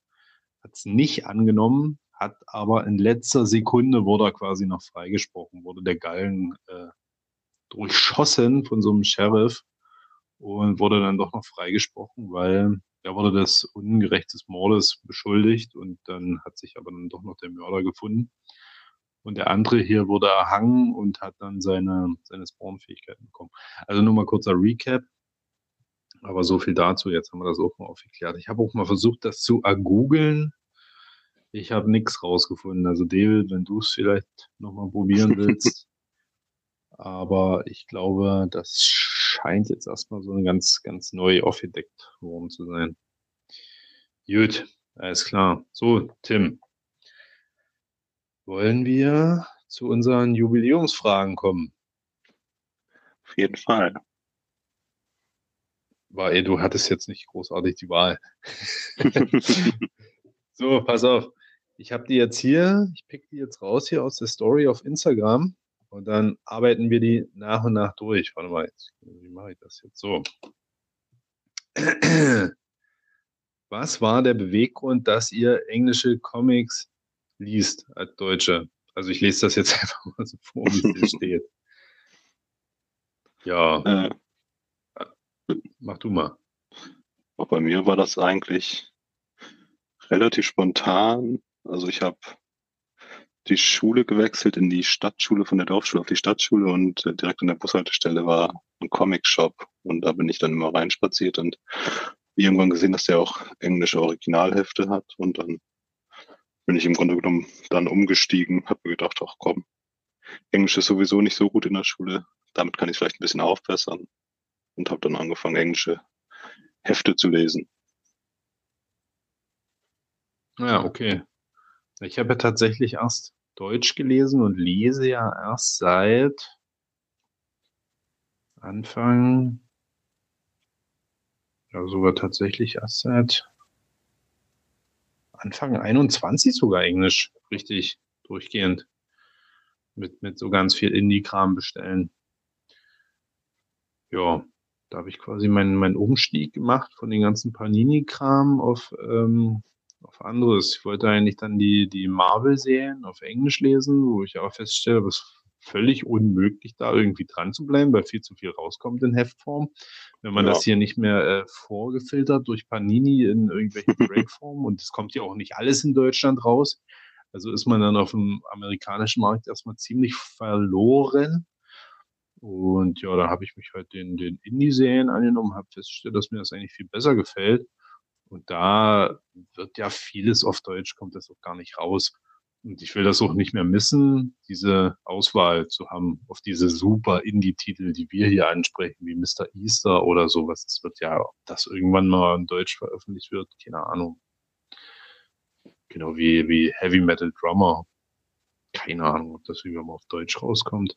hat es nicht angenommen, hat aber in letzter Sekunde wurde er quasi noch freigesprochen, wurde der Galgen äh, durchschossen von so einem Sheriff und wurde dann doch noch freigesprochen, weil er wurde des ungerechtes Mordes beschuldigt und dann hat sich aber dann doch noch der Mörder gefunden. Und der andere hier wurde erhangen und hat dann seine, seine Spawn-Fähigkeiten bekommen. Also nur mal kurzer Recap. Aber so viel dazu. Jetzt haben wir das auch mal aufgeklärt. Ich habe auch mal versucht, das zu ergoogeln. Ich habe nichts rausgefunden. Also David, wenn du es vielleicht nochmal probieren willst. Aber ich glaube, das scheint jetzt erstmal so eine ganz, ganz neu aufgedeckt worden zu sein. Gut, alles klar. So, Tim. Wollen wir zu unseren Jubiläumsfragen kommen? Auf jeden Fall. Weil du hattest jetzt nicht großartig die Wahl. So, pass auf. Ich habe die jetzt hier, ich pick die jetzt raus hier aus der Story auf Instagram und dann arbeiten wir die nach und nach durch. Warte mal, jetzt, wie mache ich das jetzt so? Was war der Beweggrund, dass ihr englische Comics liest als Deutsche? Also ich lese das jetzt einfach mal so vor, wie es hier steht. Ja, äh, mach du mal. bei mir war das eigentlich relativ spontan. Also ich habe die Schule gewechselt in die Stadtschule von der Dorfschule auf die Stadtschule und äh, direkt an der Bushaltestelle war ein Comic-Shop und da bin ich dann immer reinspaziert und irgendwann gesehen, dass der auch englische Originalhefte hat und dann bin ich im Grunde genommen dann umgestiegen, habe mir gedacht, ach komm, Englisch ist sowieso nicht so gut in der Schule, damit kann ich vielleicht ein bisschen aufbessern und habe dann angefangen, englische Hefte zu lesen. Ja, okay. Ich habe ja tatsächlich erst Deutsch gelesen und lese ja erst seit Anfang, ja sogar tatsächlich erst seit Anfang 21 sogar Englisch, richtig durchgehend. Mit, mit so ganz viel Indie-Kram bestellen. Ja, da habe ich quasi meinen, meinen Umstieg gemacht von den ganzen Panini-Kram auf, ähm, auf anderes. Ich wollte eigentlich dann die, die Marvel-Serien auf Englisch lesen, wo ich aber feststelle, das völlig unmöglich, da irgendwie dran zu bleiben, weil viel zu viel rauskommt in Heftform. Wenn man Ja. das hier nicht mehr äh, vorgefiltert durch Panini in irgendwelchen Breakform und es kommt ja auch nicht alles in Deutschland raus, also ist man dann auf dem amerikanischen Markt erstmal ziemlich verloren. Und ja, da habe ich mich halt den, den Indie-Serien angenommen, habe festgestellt, dass mir das eigentlich viel besser gefällt. Und da wird ja vieles auf Deutsch, kommt das auch gar nicht raus. Und ich will das auch nicht mehr missen, diese Auswahl zu haben auf diese super Indie-Titel, die wir hier ansprechen, wie Mr. Easter oder sowas. Es wird ja, ob das irgendwann mal in Deutsch veröffentlicht wird, keine Ahnung. Genau wie, wie Heavy Metal Drummer. Keine Ahnung, ob das irgendwann mal auf Deutsch rauskommt.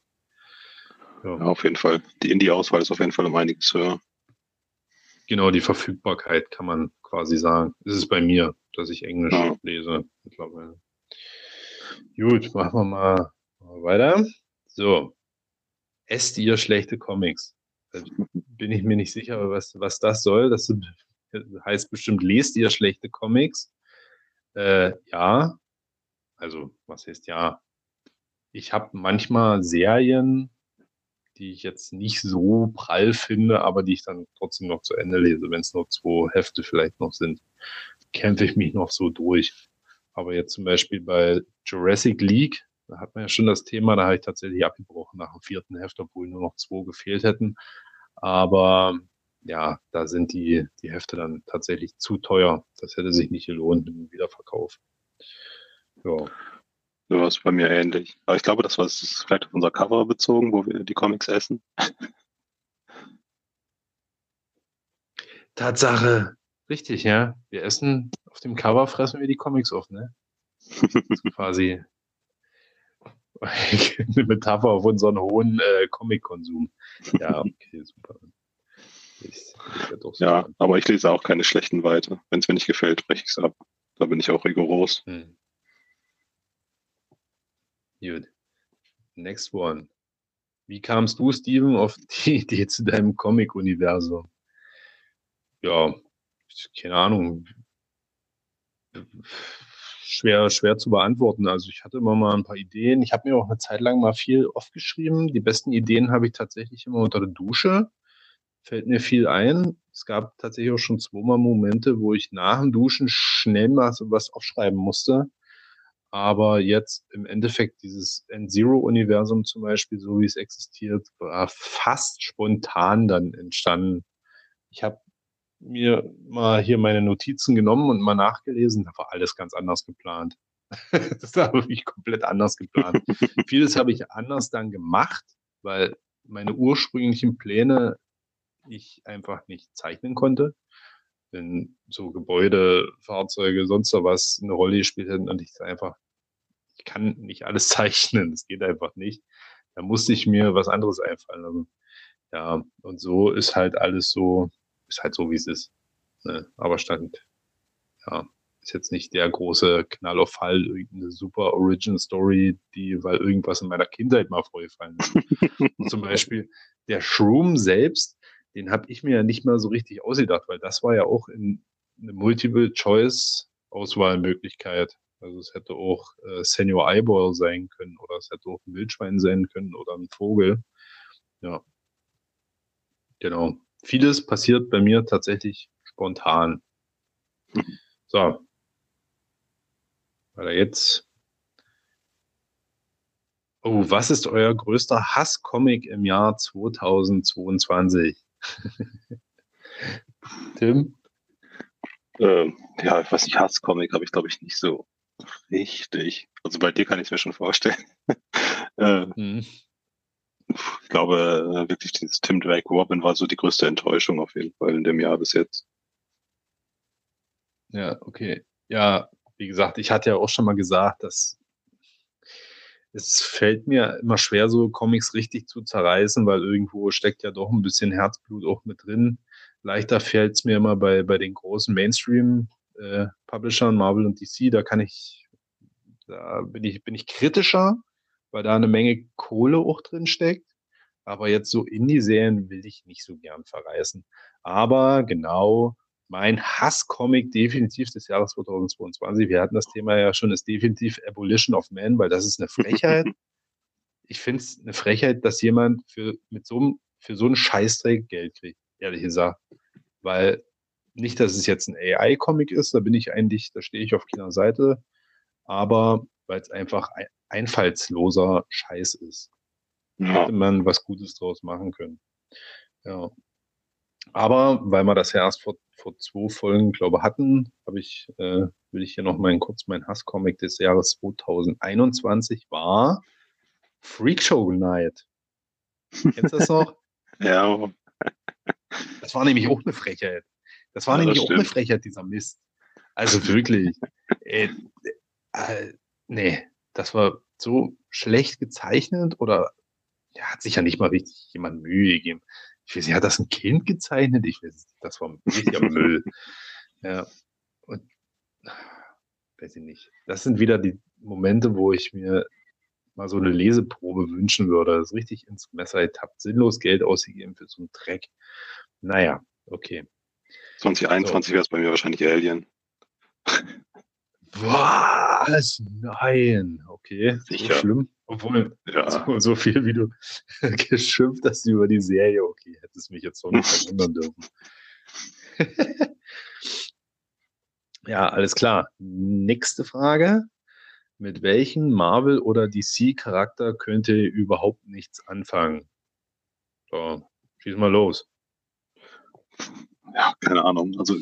Ja, auf jeden Fall. Die Indie-Auswahl ist auf jeden Fall um einiges höher. Genau, die Verfügbarkeit kann man quasi sagen. Es ist bei mir, dass ich Englisch Ja. lese mittlerweile. Gut, machen wir mal, mal weiter. So. Esst ihr schlechte Comics? Da bin ich mir nicht sicher, was, was das soll. Das heißt bestimmt, lest ihr schlechte Comics? Äh, ja. Also, was heißt ja? Ich habe manchmal Serien, die ich jetzt nicht so prall finde, aber die ich dann trotzdem noch zu Ende lese. Wenn es nur zwei Hefte vielleicht noch sind, kämpfe ich mich noch so durch. Aber jetzt zum Beispiel bei Jurassic League, da hat man ja schon das Thema, da habe ich tatsächlich abgebrochen nach dem vierten Heft, obwohl nur noch zwei gefehlt hätten. Aber ja, da sind die, die Hefte dann tatsächlich zu teuer. Das hätte sich nicht gelohnt im Wiederverkauf. Ja. So was bei mir ähnlich. Aber ich glaube, das war es vielleicht auf unser Cover bezogen, wo wir die Comics essen. Tatsache. Richtig, ja. Wir essen, auf dem Cover fressen wir die Comics auf, ne? Ist quasi eine Metapher auf unseren hohen äh, Comic-Konsum. Ja, okay, super. Ich, ich so Ja, aber ich lese auch keine schlechten weiter. Wenn es mir nicht gefällt, breche ich es ab. Da bin ich auch rigoros. Hm. Gut. Next one. Wie kamst du, Steven, auf die Idee zu deinem Comic-Universum? Ja, keine Ahnung. Schwer, schwer zu beantworten. Also ich hatte immer mal ein paar Ideen. Ich habe mir auch eine Zeit lang mal viel aufgeschrieben. Die besten Ideen habe ich tatsächlich immer unter der Dusche. Fällt mir viel ein. Es gab tatsächlich auch schon zweimal Momente, wo ich nach dem Duschen schnell mal was aufschreiben musste. Aber jetzt im Endeffekt dieses N-Zero-Universum zum Beispiel, so wie es existiert, war fast spontan dann entstanden. Ich habe mir mal hier meine Notizen genommen und mal nachgelesen. Da war alles ganz anders geplant. das war wirklich komplett anders geplant. Vieles habe ich anders dann gemacht, weil meine ursprünglichen Pläne ich einfach nicht zeichnen konnte. Wenn so Gebäude, Fahrzeuge, sonst was eine Rolle gespielt hätten und ich einfach, ich kann nicht alles zeichnen, das geht einfach nicht. Da musste ich mir was anderes einfallen lassen. Ja, und so ist halt alles so, ist halt so, wie es ist. Ne? Aber stand, ja, ist jetzt nicht der große Knall auf Fall, irgendeine super Origin Story, die, weil irgendwas in meiner Kindheit mal vorgefallen ist. Zum Beispiel der Shroom selbst, den habe ich mir ja nicht mal so richtig ausgedacht, weil das war ja auch in eine Multiple-Choice-Auswahlmöglichkeit. Also es hätte auch äh, Senior Eyeball sein können oder es hätte auch ein Wildschwein sein können oder ein Vogel. Ja. Genau. Vieles passiert bei mir tatsächlich spontan. So. Weiter jetzt. Oh, was ist euer größter Hasscomic im Jahr 2022? Tim? Äh, ja, ich Hasscomic habe ich, glaube ich, nicht so richtig. Also bei dir kann ich es mir schon vorstellen. äh, Hm. ich glaube, äh, wirklich dieses Tim Drake Robin war so die größte Enttäuschung auf jeden Fall in dem Jahr bis jetzt. Ja, okay. Ja, wie gesagt, ich hatte ja auch schon mal gesagt, dass es fällt mir immer schwer, so Comics richtig zu zerreißen, weil irgendwo steckt ja doch ein bisschen Herzblut auch mit drin. Leichter fällt es mir immer bei, bei den großen Mainstream-Publishern, Marvel und DC, da kann ich, da bin ich, bin ich kritischer, weil da eine Menge Kohle auch drin steckt. Aber jetzt so Indie-Serien will ich nicht so gern verreißen. Aber genau, mein Hasscomic definitiv des Jahres 2022, wir hatten das Thema ja schon, ist definitiv Abolition of Man, weil das ist eine Frechheit. ich finde es eine Frechheit, dass jemand für, mit so für so einen Scheißdreck Geld kriegt, ehrlich gesagt. Weil nicht, dass es jetzt ein AI-Comic ist, da bin ich eigentlich, da stehe ich auf keiner Seite, aber weil es einfach ein einfallsloser Scheiß ist. Ja. Hätte man was Gutes draus machen können. Ja. Aber weil wir das ja erst vor, vor zwei Folgen, glaube ich, hatten, habe ich, äh, will ich hier noch mal kurz mein Hasscomic des Jahres 2021 war Freakshow Night. Kennst du das noch? ja. Das war nämlich auch eine Frechheit. Das war ja, nämlich das auch eine Frechheit, dieser Mist. Also wirklich. äh, äh, nee, das war so schlecht gezeichnet oder ja, hat sich ja nicht mal richtig jemand Mühe gegeben. Ich weiß nicht, hat das ein Kind gezeichnet? Ich weiß nicht, das war richtiger Müll. Ja, und weiß ich nicht. Das sind wieder die Momente, wo ich mir mal so eine Leseprobe wünschen würde. Das ist richtig ins Messer getappt. Sinnlos Geld ausgegeben für so einen Dreck. Naja, okay. 2021 so. wäre es bei mir wahrscheinlich Alien. Was? Nein. Okay. Sicher. So schlimm. Obwohl, ja. so, so, viel wie du geschimpft hast über die Serie, okay, hättest mich jetzt noch nicht verwundern dürfen. ja, alles klar. Nächste Frage. Mit welchem Marvel- oder DC-Charakter könnt ihr überhaupt nichts anfangen? So, schieß mal los. Ja, keine Ahnung. Also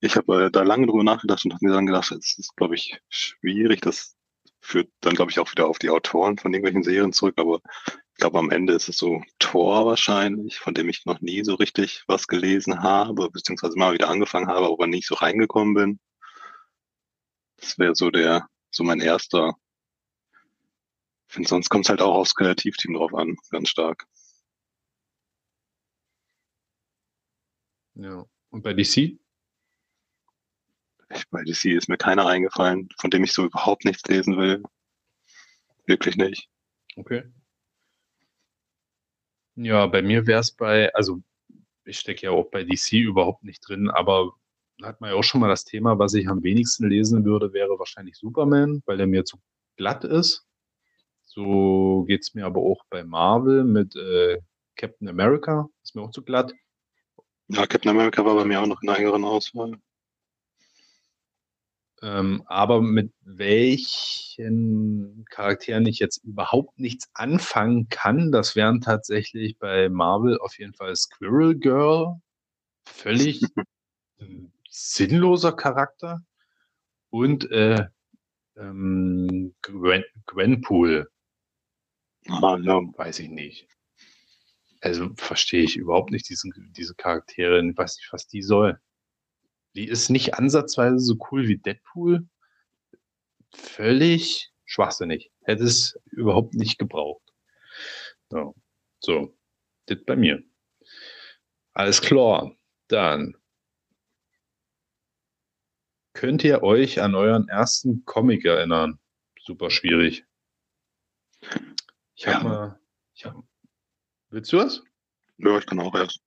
ich habe äh, da lange drüber nachgedacht und habe mir dann gedacht, es ist, glaube ich, schwierig. Das führt dann, glaube ich, auch wieder auf die Autoren von irgendwelchen Serien zurück. Aber ich glaube, am Ende ist es so Thor wahrscheinlich, von dem ich noch nie so richtig was gelesen habe, beziehungsweise mal wieder angefangen habe, aber nicht so reingekommen bin. Das wäre so der so mein erster. Ich finde, sonst kommt es halt auch aufs Kreativteam drauf an, ganz stark. Ja. Und bei DC? Bei DC ist mir keiner eingefallen, von dem ich so überhaupt nichts lesen will. Wirklich nicht. Okay. Ja, bei mir wäre es bei, also ich stecke ja auch bei DC überhaupt nicht drin, aber hat man ja auch schon mal das Thema, was ich am wenigsten lesen würde, wäre wahrscheinlich Superman, weil der mir zu glatt ist. So geht es mir aber auch bei Marvel mit äh, Captain America, ist mir auch zu glatt. Ja, Captain America war bei mir auch noch in einer engeren Auswahl. Ähm, aber mit welchen Charakteren ich jetzt überhaupt nichts anfangen kann, das wären tatsächlich bei Marvel auf jeden Fall Squirrel Girl. Völlig sinnloser Charakter und äh, ähm, Gwen, Gwenpool. Ah, ja. Weiß ich nicht. Also verstehe ich überhaupt nicht diesen, diese Charaktere. Ich weiß nicht, was die soll. Die ist nicht ansatzweise so cool wie Deadpool. Völlig schwachsinnig. Hätte es überhaupt nicht gebraucht. So, so. das bei mir. Alles klar. Dann Könnt ihr euch an euren ersten Comic erinnern? Super schwierig. Ich habe ja. mal. Ich hab, willst du was? Ja, ich kann auch erst.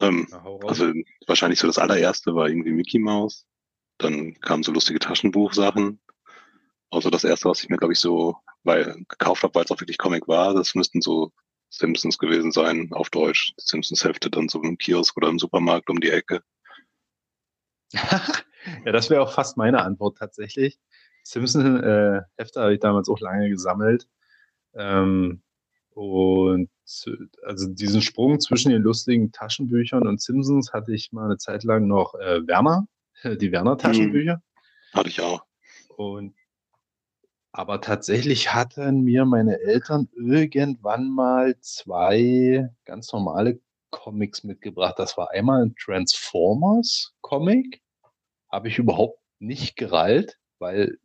Ähm, also wahrscheinlich so das allererste war irgendwie Mickey Mouse. Dann kamen so lustige Taschenbuchsachen. Also das erste, was ich mir, glaube ich, so weil, gekauft habe, weil es auch wirklich Comic war, das müssten so Simpsons gewesen sein, auf Deutsch. Simpsons Hefte dann so im Kiosk oder im Supermarkt um die Ecke. Ja, das wäre auch fast meine Antwort tatsächlich. Simpson-Hefte äh, habe ich damals auch lange gesammelt. Ähm, und also diesen Sprung zwischen den lustigen Taschenbüchern und Simpsons hatte ich mal eine Zeit lang noch äh, Werner, die Werner-Taschenbücher. Hm, hatte ich auch. Und aber tatsächlich hatten mir meine Eltern irgendwann mal zwei ganz normale Comics mitgebracht. Das war einmal ein Transformers-Comic habe ich überhaupt nicht gerallt, weil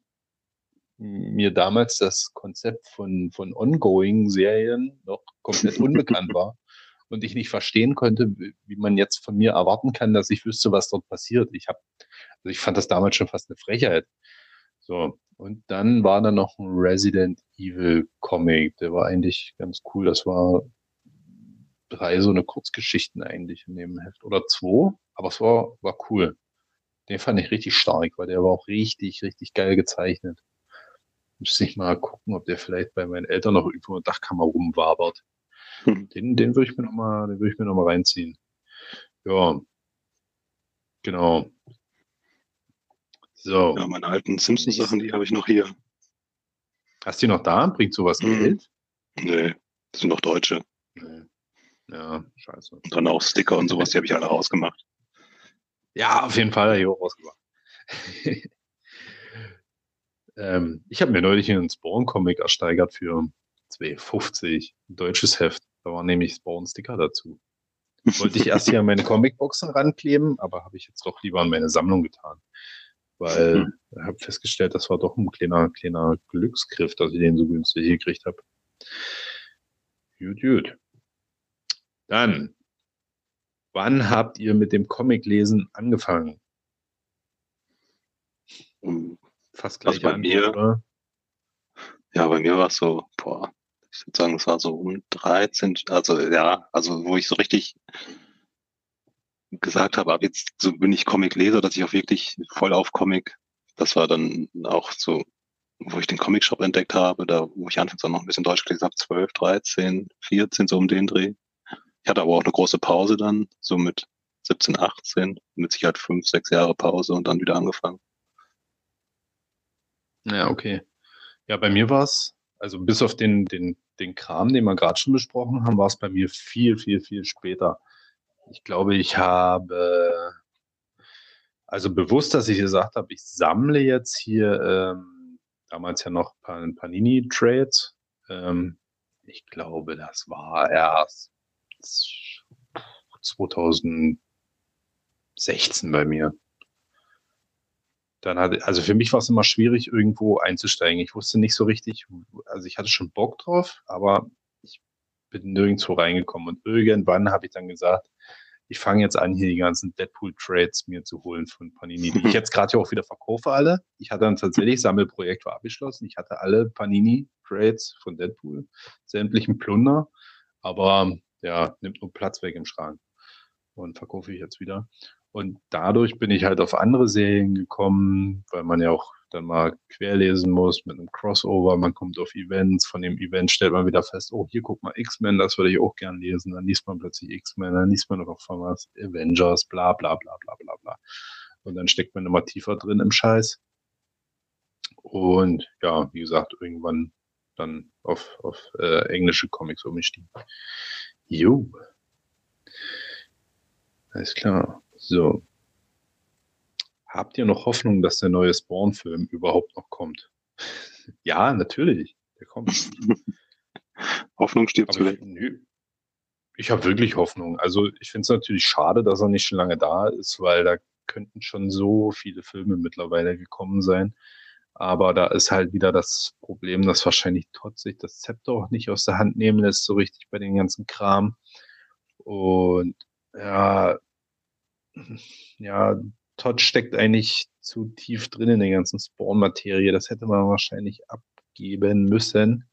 mir damals das Konzept von, von Ongoing-Serien noch komplett unbekannt war und ich nicht verstehen konnte, wie man jetzt von mir erwarten kann, dass ich wüsste, was dort passiert. Ich habe, also ich fand das damals schon fast eine Frechheit. So. Und dann war da noch ein Resident Evil Comic, der war eigentlich ganz cool. Das war drei so eine Kurzgeschichten eigentlich in dem Heft oder zwei, aber es war, war cool. Den fand ich richtig stark, weil der war auch richtig, richtig geil gezeichnet. Müsste ich mal gucken, ob der vielleicht bei meinen Eltern noch irgendwo in der Dachkammer rumwabert. Hm. Den, den würde ich mir noch mal, den würde ich mir noch mal reinziehen. Ja. Genau. So. Ja, meine alten Simpsons-Sachen, die habe ich noch hier. Hast du die noch da? Bringt sowas Mhm. Geld? Nee, das sind noch Deutsche. Nee. Ja, scheiße. Und dann auch Sticker und sowas, die habe ich alle rausgemacht. Ja, auf jeden Fall hier auch rausgebracht. ähm, ich habe mir neulich einen Spawn-Comic ersteigert für 2,50. Ein deutsches Heft. Da war nämlich Spawn-Sticker dazu. Wollte ich erst hier an meine Comicboxen rankleben, aber habe ich jetzt doch lieber an meine Sammlung getan. Weil ich habe festgestellt, das war doch ein kleiner, kleiner Glücksgriff, dass ich den so günstig gekriegt habe. Gut, gut. Dann, wann habt ihr mit dem Comiclesen angefangen? Und Fast Also gleich bei mir- oder? ja, bei mir war es so, boah, ich würde sagen, es war so um 13, also ja, also wo ich so richtig gesagt habe, ab jetzt so bin ich Comic-Leser, dass ich auch wirklich voll auf Comic, das war dann auch so, wo ich den Comic-Shop entdeckt habe, da wo ich anfangs auch noch ein bisschen Deutsch gelesen habe, 12, 13, 14, so um den Dreh. Ich hatte aber auch eine große Pause dann, so mit 17, 18, mit Sicherheit fünf, sechs Jahre Pause und dann wieder angefangen. Ja, okay. Ja, bei mir war es, also bis auf den, den, den Kram, den wir gerade schon besprochen haben, war es bei mir viel, viel, viel später. Ich glaube, ich habe, also bewusst, dass ich gesagt habe, ich sammle jetzt hier ähm, damals ja noch Pan Panini-Trades. Ähm, ich glaube, das war erst 2016 bei mir. Dann hatte, also für mich war es immer schwierig, irgendwo einzusteigen. Ich wusste nicht so richtig, also ich hatte schon Bock drauf, aber ich bin nirgendwo reingekommen. Und irgendwann habe ich dann gesagt, ich fange jetzt an, hier die ganzen Deadpool-Trades mir zu holen von Panini, die ich jetzt gerade ja auch wieder verkaufe alle. Ich hatte dann tatsächlich, Sammelprojekt war abgeschlossen. Ich hatte alle Panini-Trades von Deadpool, sämtlichen Plunder, aber ja, nimmt nur Platz weg im Schrank. Und verkaufe ich jetzt wieder. Und dadurch bin ich halt auf andere Serien gekommen, weil man ja auch dann mal querlesen muss mit einem Crossover. Man kommt auf Events. Von dem Event stellt man wieder fest, oh, hier guck mal X-Men, das würde ich auch gern lesen. Dann liest man plötzlich X-Men, dann liest man noch von was Avengers, bla bla bla bla bla bla. Und dann steckt man immer tiefer drin im Scheiß. Und ja, wie gesagt, irgendwann dann auf, auf äh, englische Comics umgestiegen. Jo. Alles klar. So. Habt ihr noch Hoffnung, dass der neue Spawn-Film überhaupt noch kommt? ja, natürlich. Der kommt. Hoffnung stirbt zuletzt. nö. ich habe wirklich Hoffnung. Also ich finde es natürlich schade, dass er nicht schon lange da ist, weil da könnten schon so viele Filme mittlerweile gekommen sein. Aber da ist halt wieder das Problem, dass wahrscheinlich Todd sich das Zepter auch nicht aus der Hand nehmen lässt, so richtig bei den ganzen Kram. Und ja, ja, Todd steckt eigentlich zu tief drin in der ganzen Spawn-Materie. Das hätte man wahrscheinlich abgeben müssen.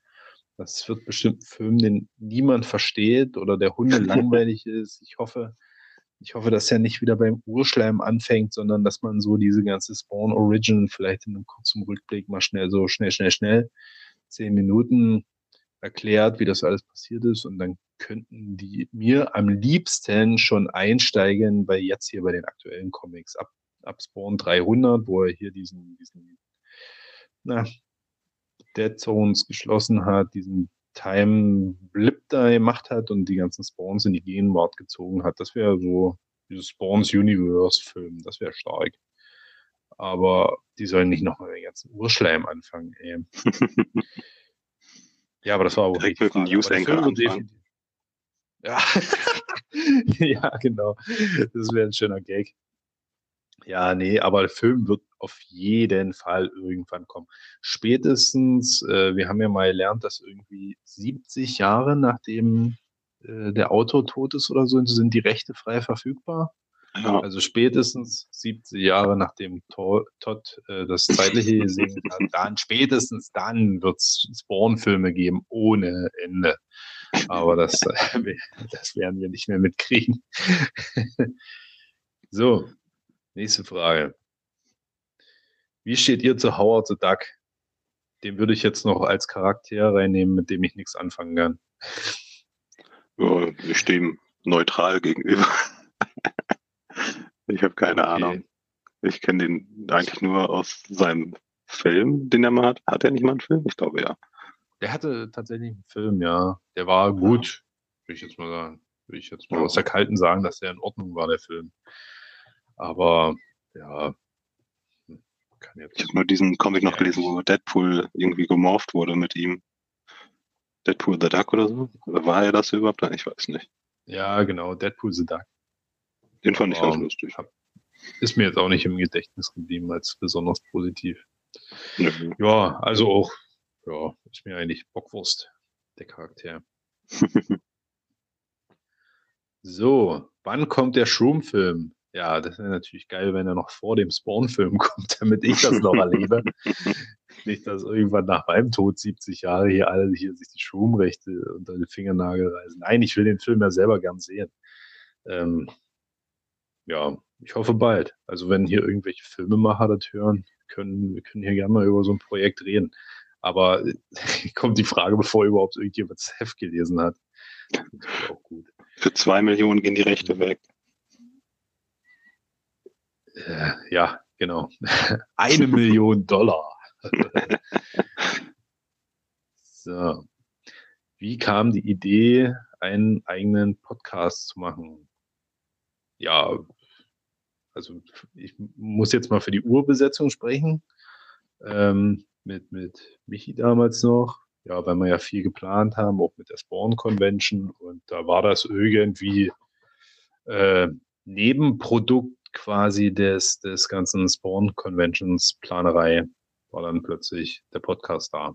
Das wird bestimmt ein Film, den niemand versteht oder der Hunde langweilig ist. Ich hoffe, ich hoffe, dass er nicht wieder beim Urschleim anfängt, sondern dass man so diese ganze Spawn Origin vielleicht in einem kurzen Rückblick mal schnell so schnell, schnell, schnell zehn Minuten erklärt, wie das alles passiert ist und dann könnten die mir am liebsten schon einsteigen bei jetzt hier bei den aktuellen Comics ab, ab Spawn 300, wo er hier diesen, diesen na, Dead Zones geschlossen hat, diesen Time Blip da gemacht hat und die ganzen Spawns in die Gegenwart gezogen hat. Das wäre so dieses Spawns Universe Film, das wäre stark. Aber die sollen nicht nochmal den ganzen Urschleim anfangen, ey. ja, aber das war auch Direkt mit dem. News Anchor anfangen. Ja. ja, genau. Das wäre ein schöner Gag. Ja, nee, aber der Film wird auf jeden Fall irgendwann kommen. Spätestens, äh, wir haben ja mal gelernt, dass irgendwie 70 Jahre nachdem äh, der Autor tot ist oder so, sind die Rechte frei verfügbar. Ja, Also spätestens 70 Jahre nachdem To- Todd äh, das Zeitliche gesegnet hat, dann spätestens dann wird es Spawn-Filme geben ohne Ende. Aber das, äh, das werden wir nicht mehr mitkriegen. so, nächste Frage. Wie steht ihr zu Howard the Duck? den würde ich jetzt noch als Charakter reinnehmen, mit dem ich nichts anfangen kann. Ja, ich stehe ihm neutral gegenüber. ich habe keine Okay. Ahnung. Ich kenne den eigentlich nur aus seinem Film, den er mal hat. Hat er nicht mal einen Film? Ich glaube ja. Der hatte tatsächlich einen Film, ja. Der war gut, würde ich jetzt mal sagen. Würde ich jetzt mal aus der Kalten sagen, dass der in Ordnung war, der Film. Aber ja, hm, kann jetzt. Ich habe nur diesen Comic noch gelesen, wo Deadpool irgendwie gemorpht wurde mit ihm. Deadpool the Duck oder so? Oder war er das überhaupt? Ich weiß nicht. Ja, genau, Deadpool the Duck. Den fand ich ganz Wow. lustig. Hab- Ist mir jetzt auch nicht im Gedächtnis geblieben als besonders positiv. Nö. Ja, also auch, ja, ist mir eigentlich Bockwurst, der Charakter. So, wann kommt der Shroom-Film? Ja, das wäre natürlich geil, wenn er noch vor dem Spawn-Film kommt, damit ich das noch erlebe. Nicht, dass irgendwann nach meinem Tod 70 Jahre hier alle hier sich die Shroom-Rechte unter den Fingernagel reißen. Nein, ich will den Film ja selber gern sehen. Ähm, ja, ich hoffe bald. Also wenn hier irgendwelche Filmemacher das hören, können wir können hier gerne mal über so ein Projekt reden. Aber kommt die Frage, bevor überhaupt irgendjemand das Heft gelesen hat. Für zwei Millionen gehen die Rechte weg. Äh, ja, genau. Eine Million Dollar. so. Wie kam die Idee, einen eigenen Podcast zu machen? Ja, also ich muss jetzt mal für die Urbesetzung sprechen. Ähm, mit, mit Michi damals noch. Ja, weil wir ja viel geplant haben, auch mit der Spawn Convention. Und da war das irgendwie äh, Nebenprodukt quasi des, des ganzen Spawn Conventions Planerei war dann plötzlich der Podcast da.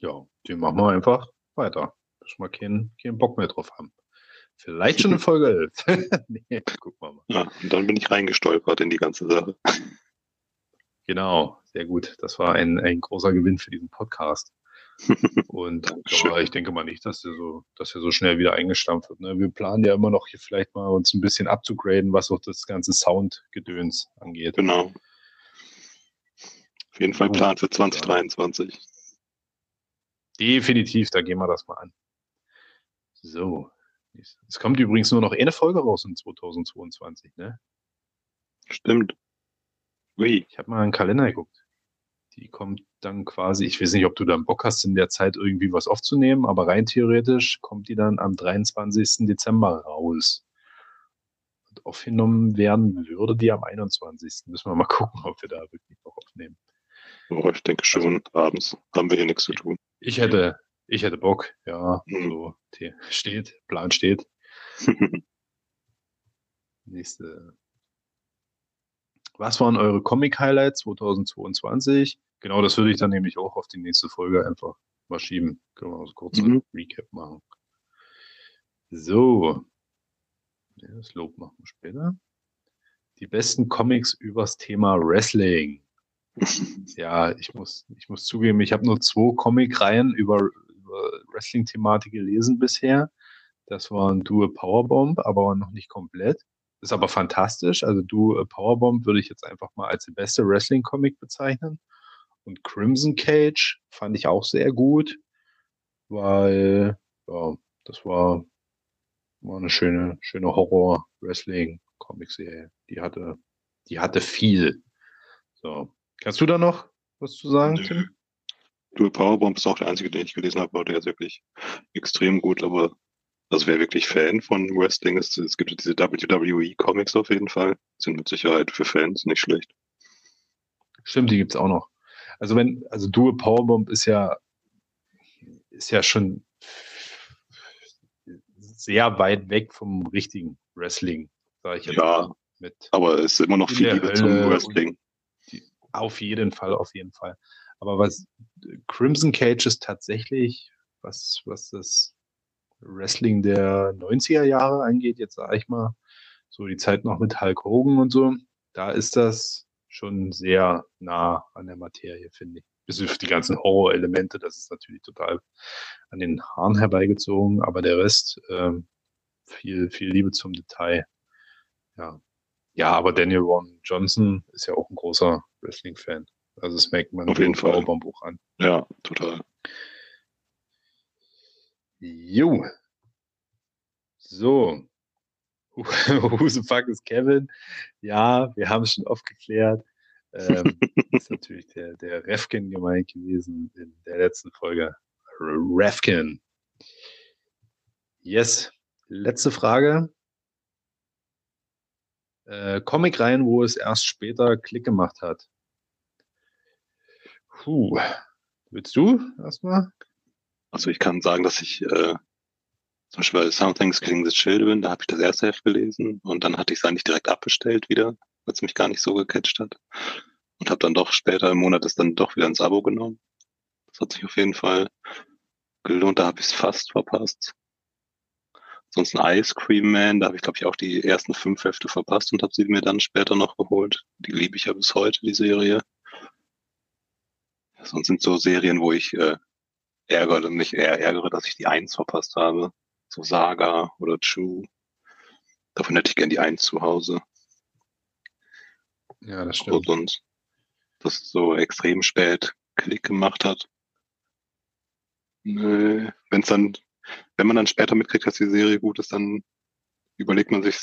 Ja, den machen wir einfach weiter. Bis wir keinen, keinen Bock mehr drauf haben. Vielleicht schon in Folge 11. nee, gucken wir mal. Ja, und dann bin ich reingestolpert in die ganze Sache. Genau, sehr gut. Das war ein, ein großer Gewinn für diesen Podcast. Und ja, ich denke mal nicht, dass er so, dass er so schnell wieder eingestampft wird. Ne? Wir planen ja immer noch hier vielleicht mal uns ein bisschen abzugraden, was auch das ganze Soundgedöns angeht. Genau. Auf jeden Fall Plan für 2023. Definitiv, da gehen wir das mal an. So. Es kommt übrigens nur noch eine Folge raus in 2022, ne? Stimmt. Ui. Ich habe mal in den Kalender geguckt. Die kommt dann quasi, ich weiß nicht, ob du dann Bock hast, in der Zeit irgendwie was aufzunehmen, aber rein theoretisch kommt die dann am 23. Dezember raus. Und aufgenommen werden würde die am 21. Müssen wir mal gucken, ob wir da wirklich noch aufnehmen. Oh, ich denke schon, abends haben wir hier nichts zu tun. Ich hätte, ich hätte Bock, ja, Mhm. so steht, Plan steht. Nächste. Was waren eure Comic-Highlights 2022? Genau, das würde ich dann nämlich auch auf die nächste Folge einfach mal schieben. Können wir so kurz Mhm. ein Recap machen. So. Ja, Das Lob machen wir später. Die besten Comics übers Thema Wrestling. Ja, ich muss, ich muss zugeben, ich habe nur zwei Comic-Reihen über, über Wrestling-Thematik gelesen bisher. Das waren Do a Powerbomb, aber noch nicht komplett. Ist aber fantastisch. Also Do a Powerbomb würde ich jetzt einfach mal als die beste Wrestling-Comic bezeichnen. Und Crimson Cage fand ich auch sehr gut, weil ja, das war, war eine schöne, schöne Horror-Wrestling-Comic-Serie. Die hatte, die hatte viel. So. Kannst du da noch was zu sagen, Nö. Tim? Dual Powerbomb ist auch der einzige, den ich gelesen habe, aber der ist wirklich extrem gut. Aber also wer wirklich Fan von Wrestling ist, es gibt diese WWE Comics auf jeden Fall. Sind mit Sicherheit für Fans nicht schlecht. Stimmt, die gibt's auch noch. Also wenn, also Dual Powerbomb ist ja, ist ja schon sehr weit weg vom richtigen Wrestling, sage ich jetzt Ja. mal. Mit Aber es ist immer noch viel Liebe zum Wrestling. Auf jeden Fall, auf jeden Fall. Aber was Crimson Cage ist tatsächlich, was, was das Wrestling der 90er Jahre angeht, jetzt sage ich mal, so die Zeit noch mit Hulk Hogan und so, da ist das schon sehr nah an der Materie, finde ich. Bis auf die ganzen Horror-Elemente, das ist natürlich total an den Haaren herbeigezogen, aber der Rest, ähm, viel, viel Liebe zum Detail. Ja. Ja, aber Daniel Ron Johnson ist ja auch ein großer Wrestling-Fan. Also das merkt man Auf jeden Fall. Baubombuch an. Ja, total. Jo. So. Who the fuck is Kevin? Ja, wir haben es schon aufgeklärt. Ähm, ist natürlich der, der Refkin gemeint gewesen in der letzten Folge. Refkin. Yes. Letzte Frage. Äh, Comic rein, wo es erst später Klick gemacht hat. Puh. Willst du erstmal? Also ich kann sagen, dass ich äh, zum Beispiel bei Something's Killing the Children, da habe ich das erste Heft gelesen und dann hatte ich es eigentlich direkt abbestellt wieder, weil es mich gar nicht so gecatcht hat. Und habe dann doch später im Monat es dann doch wieder ins Abo genommen. Das hat sich auf jeden Fall gelohnt, da habe ich es fast verpasst. Sonst ein Ice Cream Man, da habe ich glaube ich auch die ersten fünf Hefte verpasst und habe sie mir dann später noch geholt. Die liebe ich ja bis heute, die Serie. Sonst sind so Serien, wo ich äh, ärgere, mich eher ärgere, dass ich die Eins verpasst habe. So Saga oder True. Davon hätte ich gern die Eins zu Hause. Ja, das Und sonst, dass es so extrem spät Klick gemacht hat. Nö. Wenn's dann, wenn man dann später mitkriegt, dass die Serie gut ist, dann überlegt man sich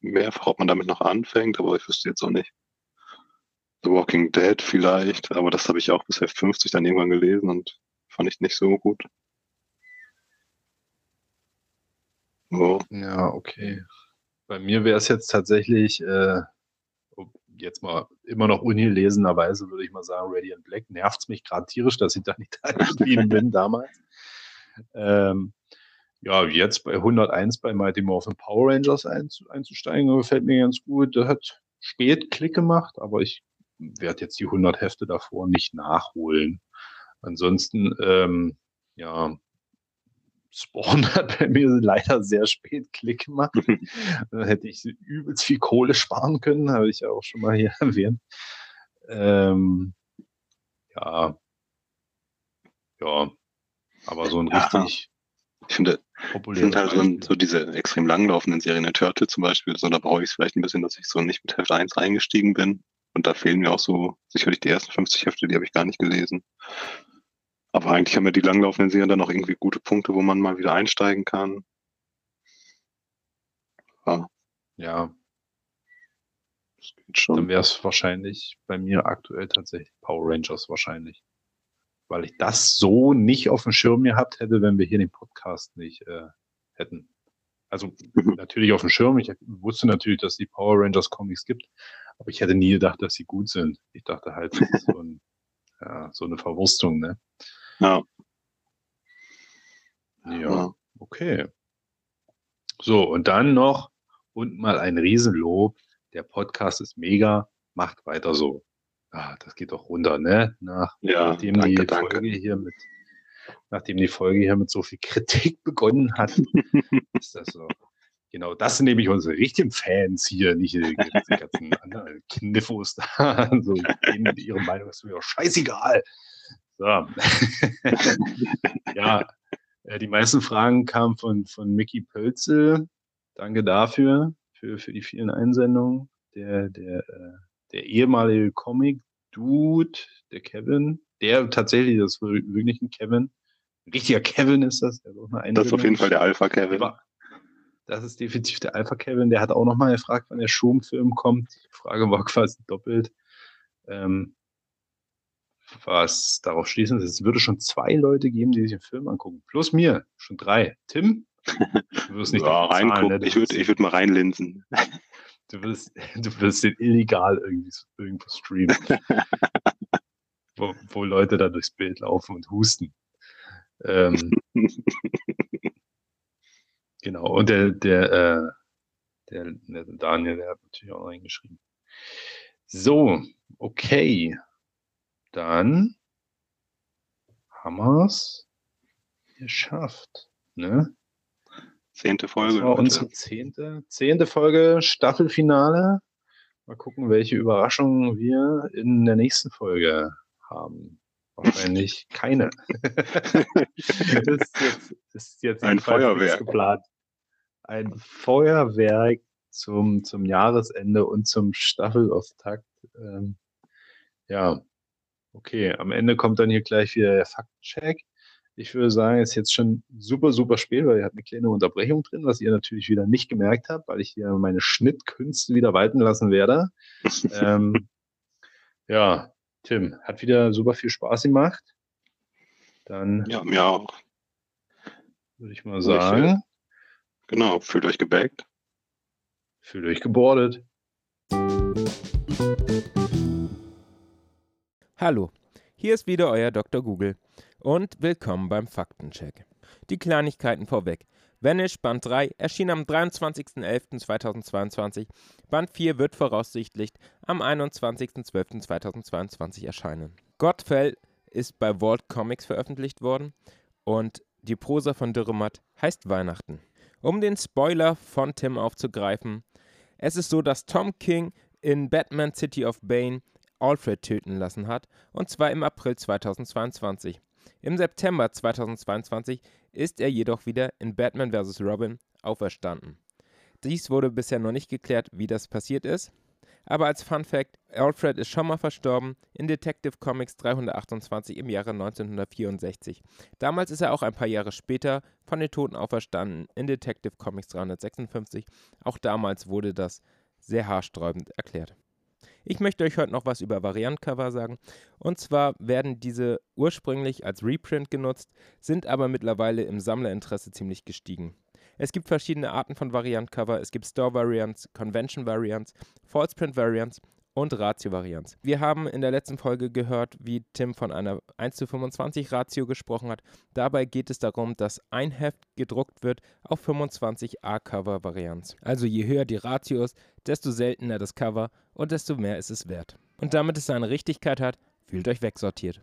mehrfach, ob man damit noch anfängt, aber ich wüsste jetzt auch nicht. The Walking Dead vielleicht, aber das habe ich auch bis Heft 50 dann irgendwann gelesen und fand ich nicht so gut. So. Ja, okay. Bei mir wäre es jetzt tatsächlich, äh, jetzt mal immer noch ungelesenerweise, würde ich mal sagen, Radiant Black nervt es mich gerade tierisch, dass ich da nicht eingestiegen bin damals. Ähm, ja, jetzt bei 101 bei Mighty Morphin Power Rangers einzusteigen, gefällt mir ganz gut. Das hat spät Klick gemacht, aber ich werde jetzt die 100 Hefte davor nicht nachholen. Ansonsten, ähm, ja, Spawn hat bei mir leider sehr spät Klick gemacht. da hätte ich übelst viel Kohle sparen können, habe ich ja auch schon mal hier erwähnt. Ähm, ja. Ja. Aber so ein ja. richtig ich finde, populäres sind halt so, so, diese extrem langlaufenden Serien, der Turtle zum Beispiel, so da brauche ich es vielleicht ein bisschen, dass ich so nicht mit Heft 1 eingestiegen bin. Und da fehlen mir auch so sicherlich die ersten 50 Hefte, die habe ich gar nicht gelesen. Aber eigentlich haben ja die langlaufenden Serien dann auch irgendwie gute Punkte, wo man mal wieder einsteigen kann. Ja. ja. Das geht schon. Dann wäre es wahrscheinlich bei mir aktuell tatsächlich Power Rangers wahrscheinlich. Weil ich das so nicht auf dem Schirm gehabt hätte, wenn wir hier den Podcast nicht äh, hätten. Also natürlich auf dem Schirm. Ich wusste natürlich, dass es die Power Rangers Comics gibt, aber ich hätte nie gedacht, dass sie gut sind. Ich dachte halt, das ist so, ein, ja, so eine Verwurstung, ne? Ja. Ja, okay. So, und dann noch und mal ein Riesenlob. Der Podcast ist mega, macht weiter so. Ah, das geht doch runter, ne? Nach, ja, nachdem danke, die danke. Folge hier mit, nachdem die Folge hier mit so viel Kritik begonnen hat, ist das so. Genau, das sind nämlich unsere richtigen Fans hier, nicht die, ganzen anderen Kniffos da. So, denen ihre Meinung ist mir doch scheißegal. So. ja, äh, die meisten Fragen kamen von, von Mickey Pölzel. Danke dafür, für, für die vielen Einsendungen. Der, der, äh, der ehemalige Comic-Dude, der Kevin, der tatsächlich, das ist wirklich ein Kevin. Ein richtiger Kevin ist das. das ist auf jeden Fall der Alpha-Kevin. Das ist definitiv der Alpha-Kevin. Der hat auch nochmal gefragt, wann der Schum-Film kommt. Die Frage war quasi doppelt. Ähm, was darauf schließen, es würde schon zwei Leute geben, die sich den Film angucken. Plus mir, schon drei. Tim? Du wirst nicht ja, reingucken. Ne? Ich würde ich würd mal reinlinsen. Du willst, du willst den illegal irgendwie irgendwo streamen. wo, wo Leute da durchs Bild laufen und husten. Ähm, genau, und der, der, äh, der, der Daniel, der hat natürlich auch reingeschrieben. So, okay dann haben wir es geschafft. Ne? Zehnte Folge. Das war unsere zehnte, zehnte Folge, Staffelfinale. Mal gucken, welche Überraschungen wir in der nächsten Folge haben. Wahrscheinlich keine. das ist jetzt, ist jetzt ein Feuerwerk geplant. Ein Feuerwerk zum, zum Jahresende und zum Staffelauftakt. Ähm, ja, Okay, am Ende kommt dann hier gleich wieder der Faktencheck. Ich würde sagen, es ist jetzt schon super, super spät, weil ihr habt eine kleine Unterbrechung drin, was ihr natürlich wieder nicht gemerkt habt, weil ich hier meine Schnittkünste wieder walten lassen werde. ähm, ja, Tim, hat wieder super viel Spaß gemacht. Dann Ja, mir auch. würde ich mal sagen, Genau, fühlt euch gebackt. fühlt euch gebordet. Hallo, hier ist wieder euer Dr. Google und willkommen beim Faktencheck. Die Kleinigkeiten vorweg. Vanish Band 3 erschien am 23.11.2022. Band 4 wird voraussichtlich am 21.12.2022 erscheinen. Godfell ist bei Vault Comics veröffentlicht worden und die Prosa von Dürrematt heißt Weihnachten. Um den Spoiler von Tim aufzugreifen, es ist so, dass Tom King in Batman City of Bane Alfred töten lassen hat, und zwar im April 2022. Im September 2022 ist er jedoch wieder in Batman vs. Robin auferstanden. Dies wurde bisher noch nicht geklärt, wie das passiert ist. Aber als Fun Fact, Alfred ist schon mal verstorben in Detective Comics 328 im Jahre 1964. Damals ist er auch ein paar Jahre später von den Toten auferstanden in Detective Comics 356. Auch damals wurde das sehr haarsträubend erklärt. Ich möchte euch heute noch was über Variantcover sagen. Und zwar werden diese ursprünglich als Reprint genutzt, sind aber mittlerweile im Sammlerinteresse ziemlich gestiegen. Es gibt verschiedene Arten von Variantcover. Es gibt Store Variants, Convention Variants, False Print Variants und Ratio Variants. Wir haben in der letzten Folge gehört, wie Tim von einer 1 zu 25 Ratio gesprochen hat. Dabei geht es darum, dass ein Heft gedruckt wird auf 25 A-Cover Variants. Also je höher die Ratio ist, desto seltener das Cover und desto mehr ist es wert. Und damit es seine Richtigkeit hat, fühlt euch wegsortiert.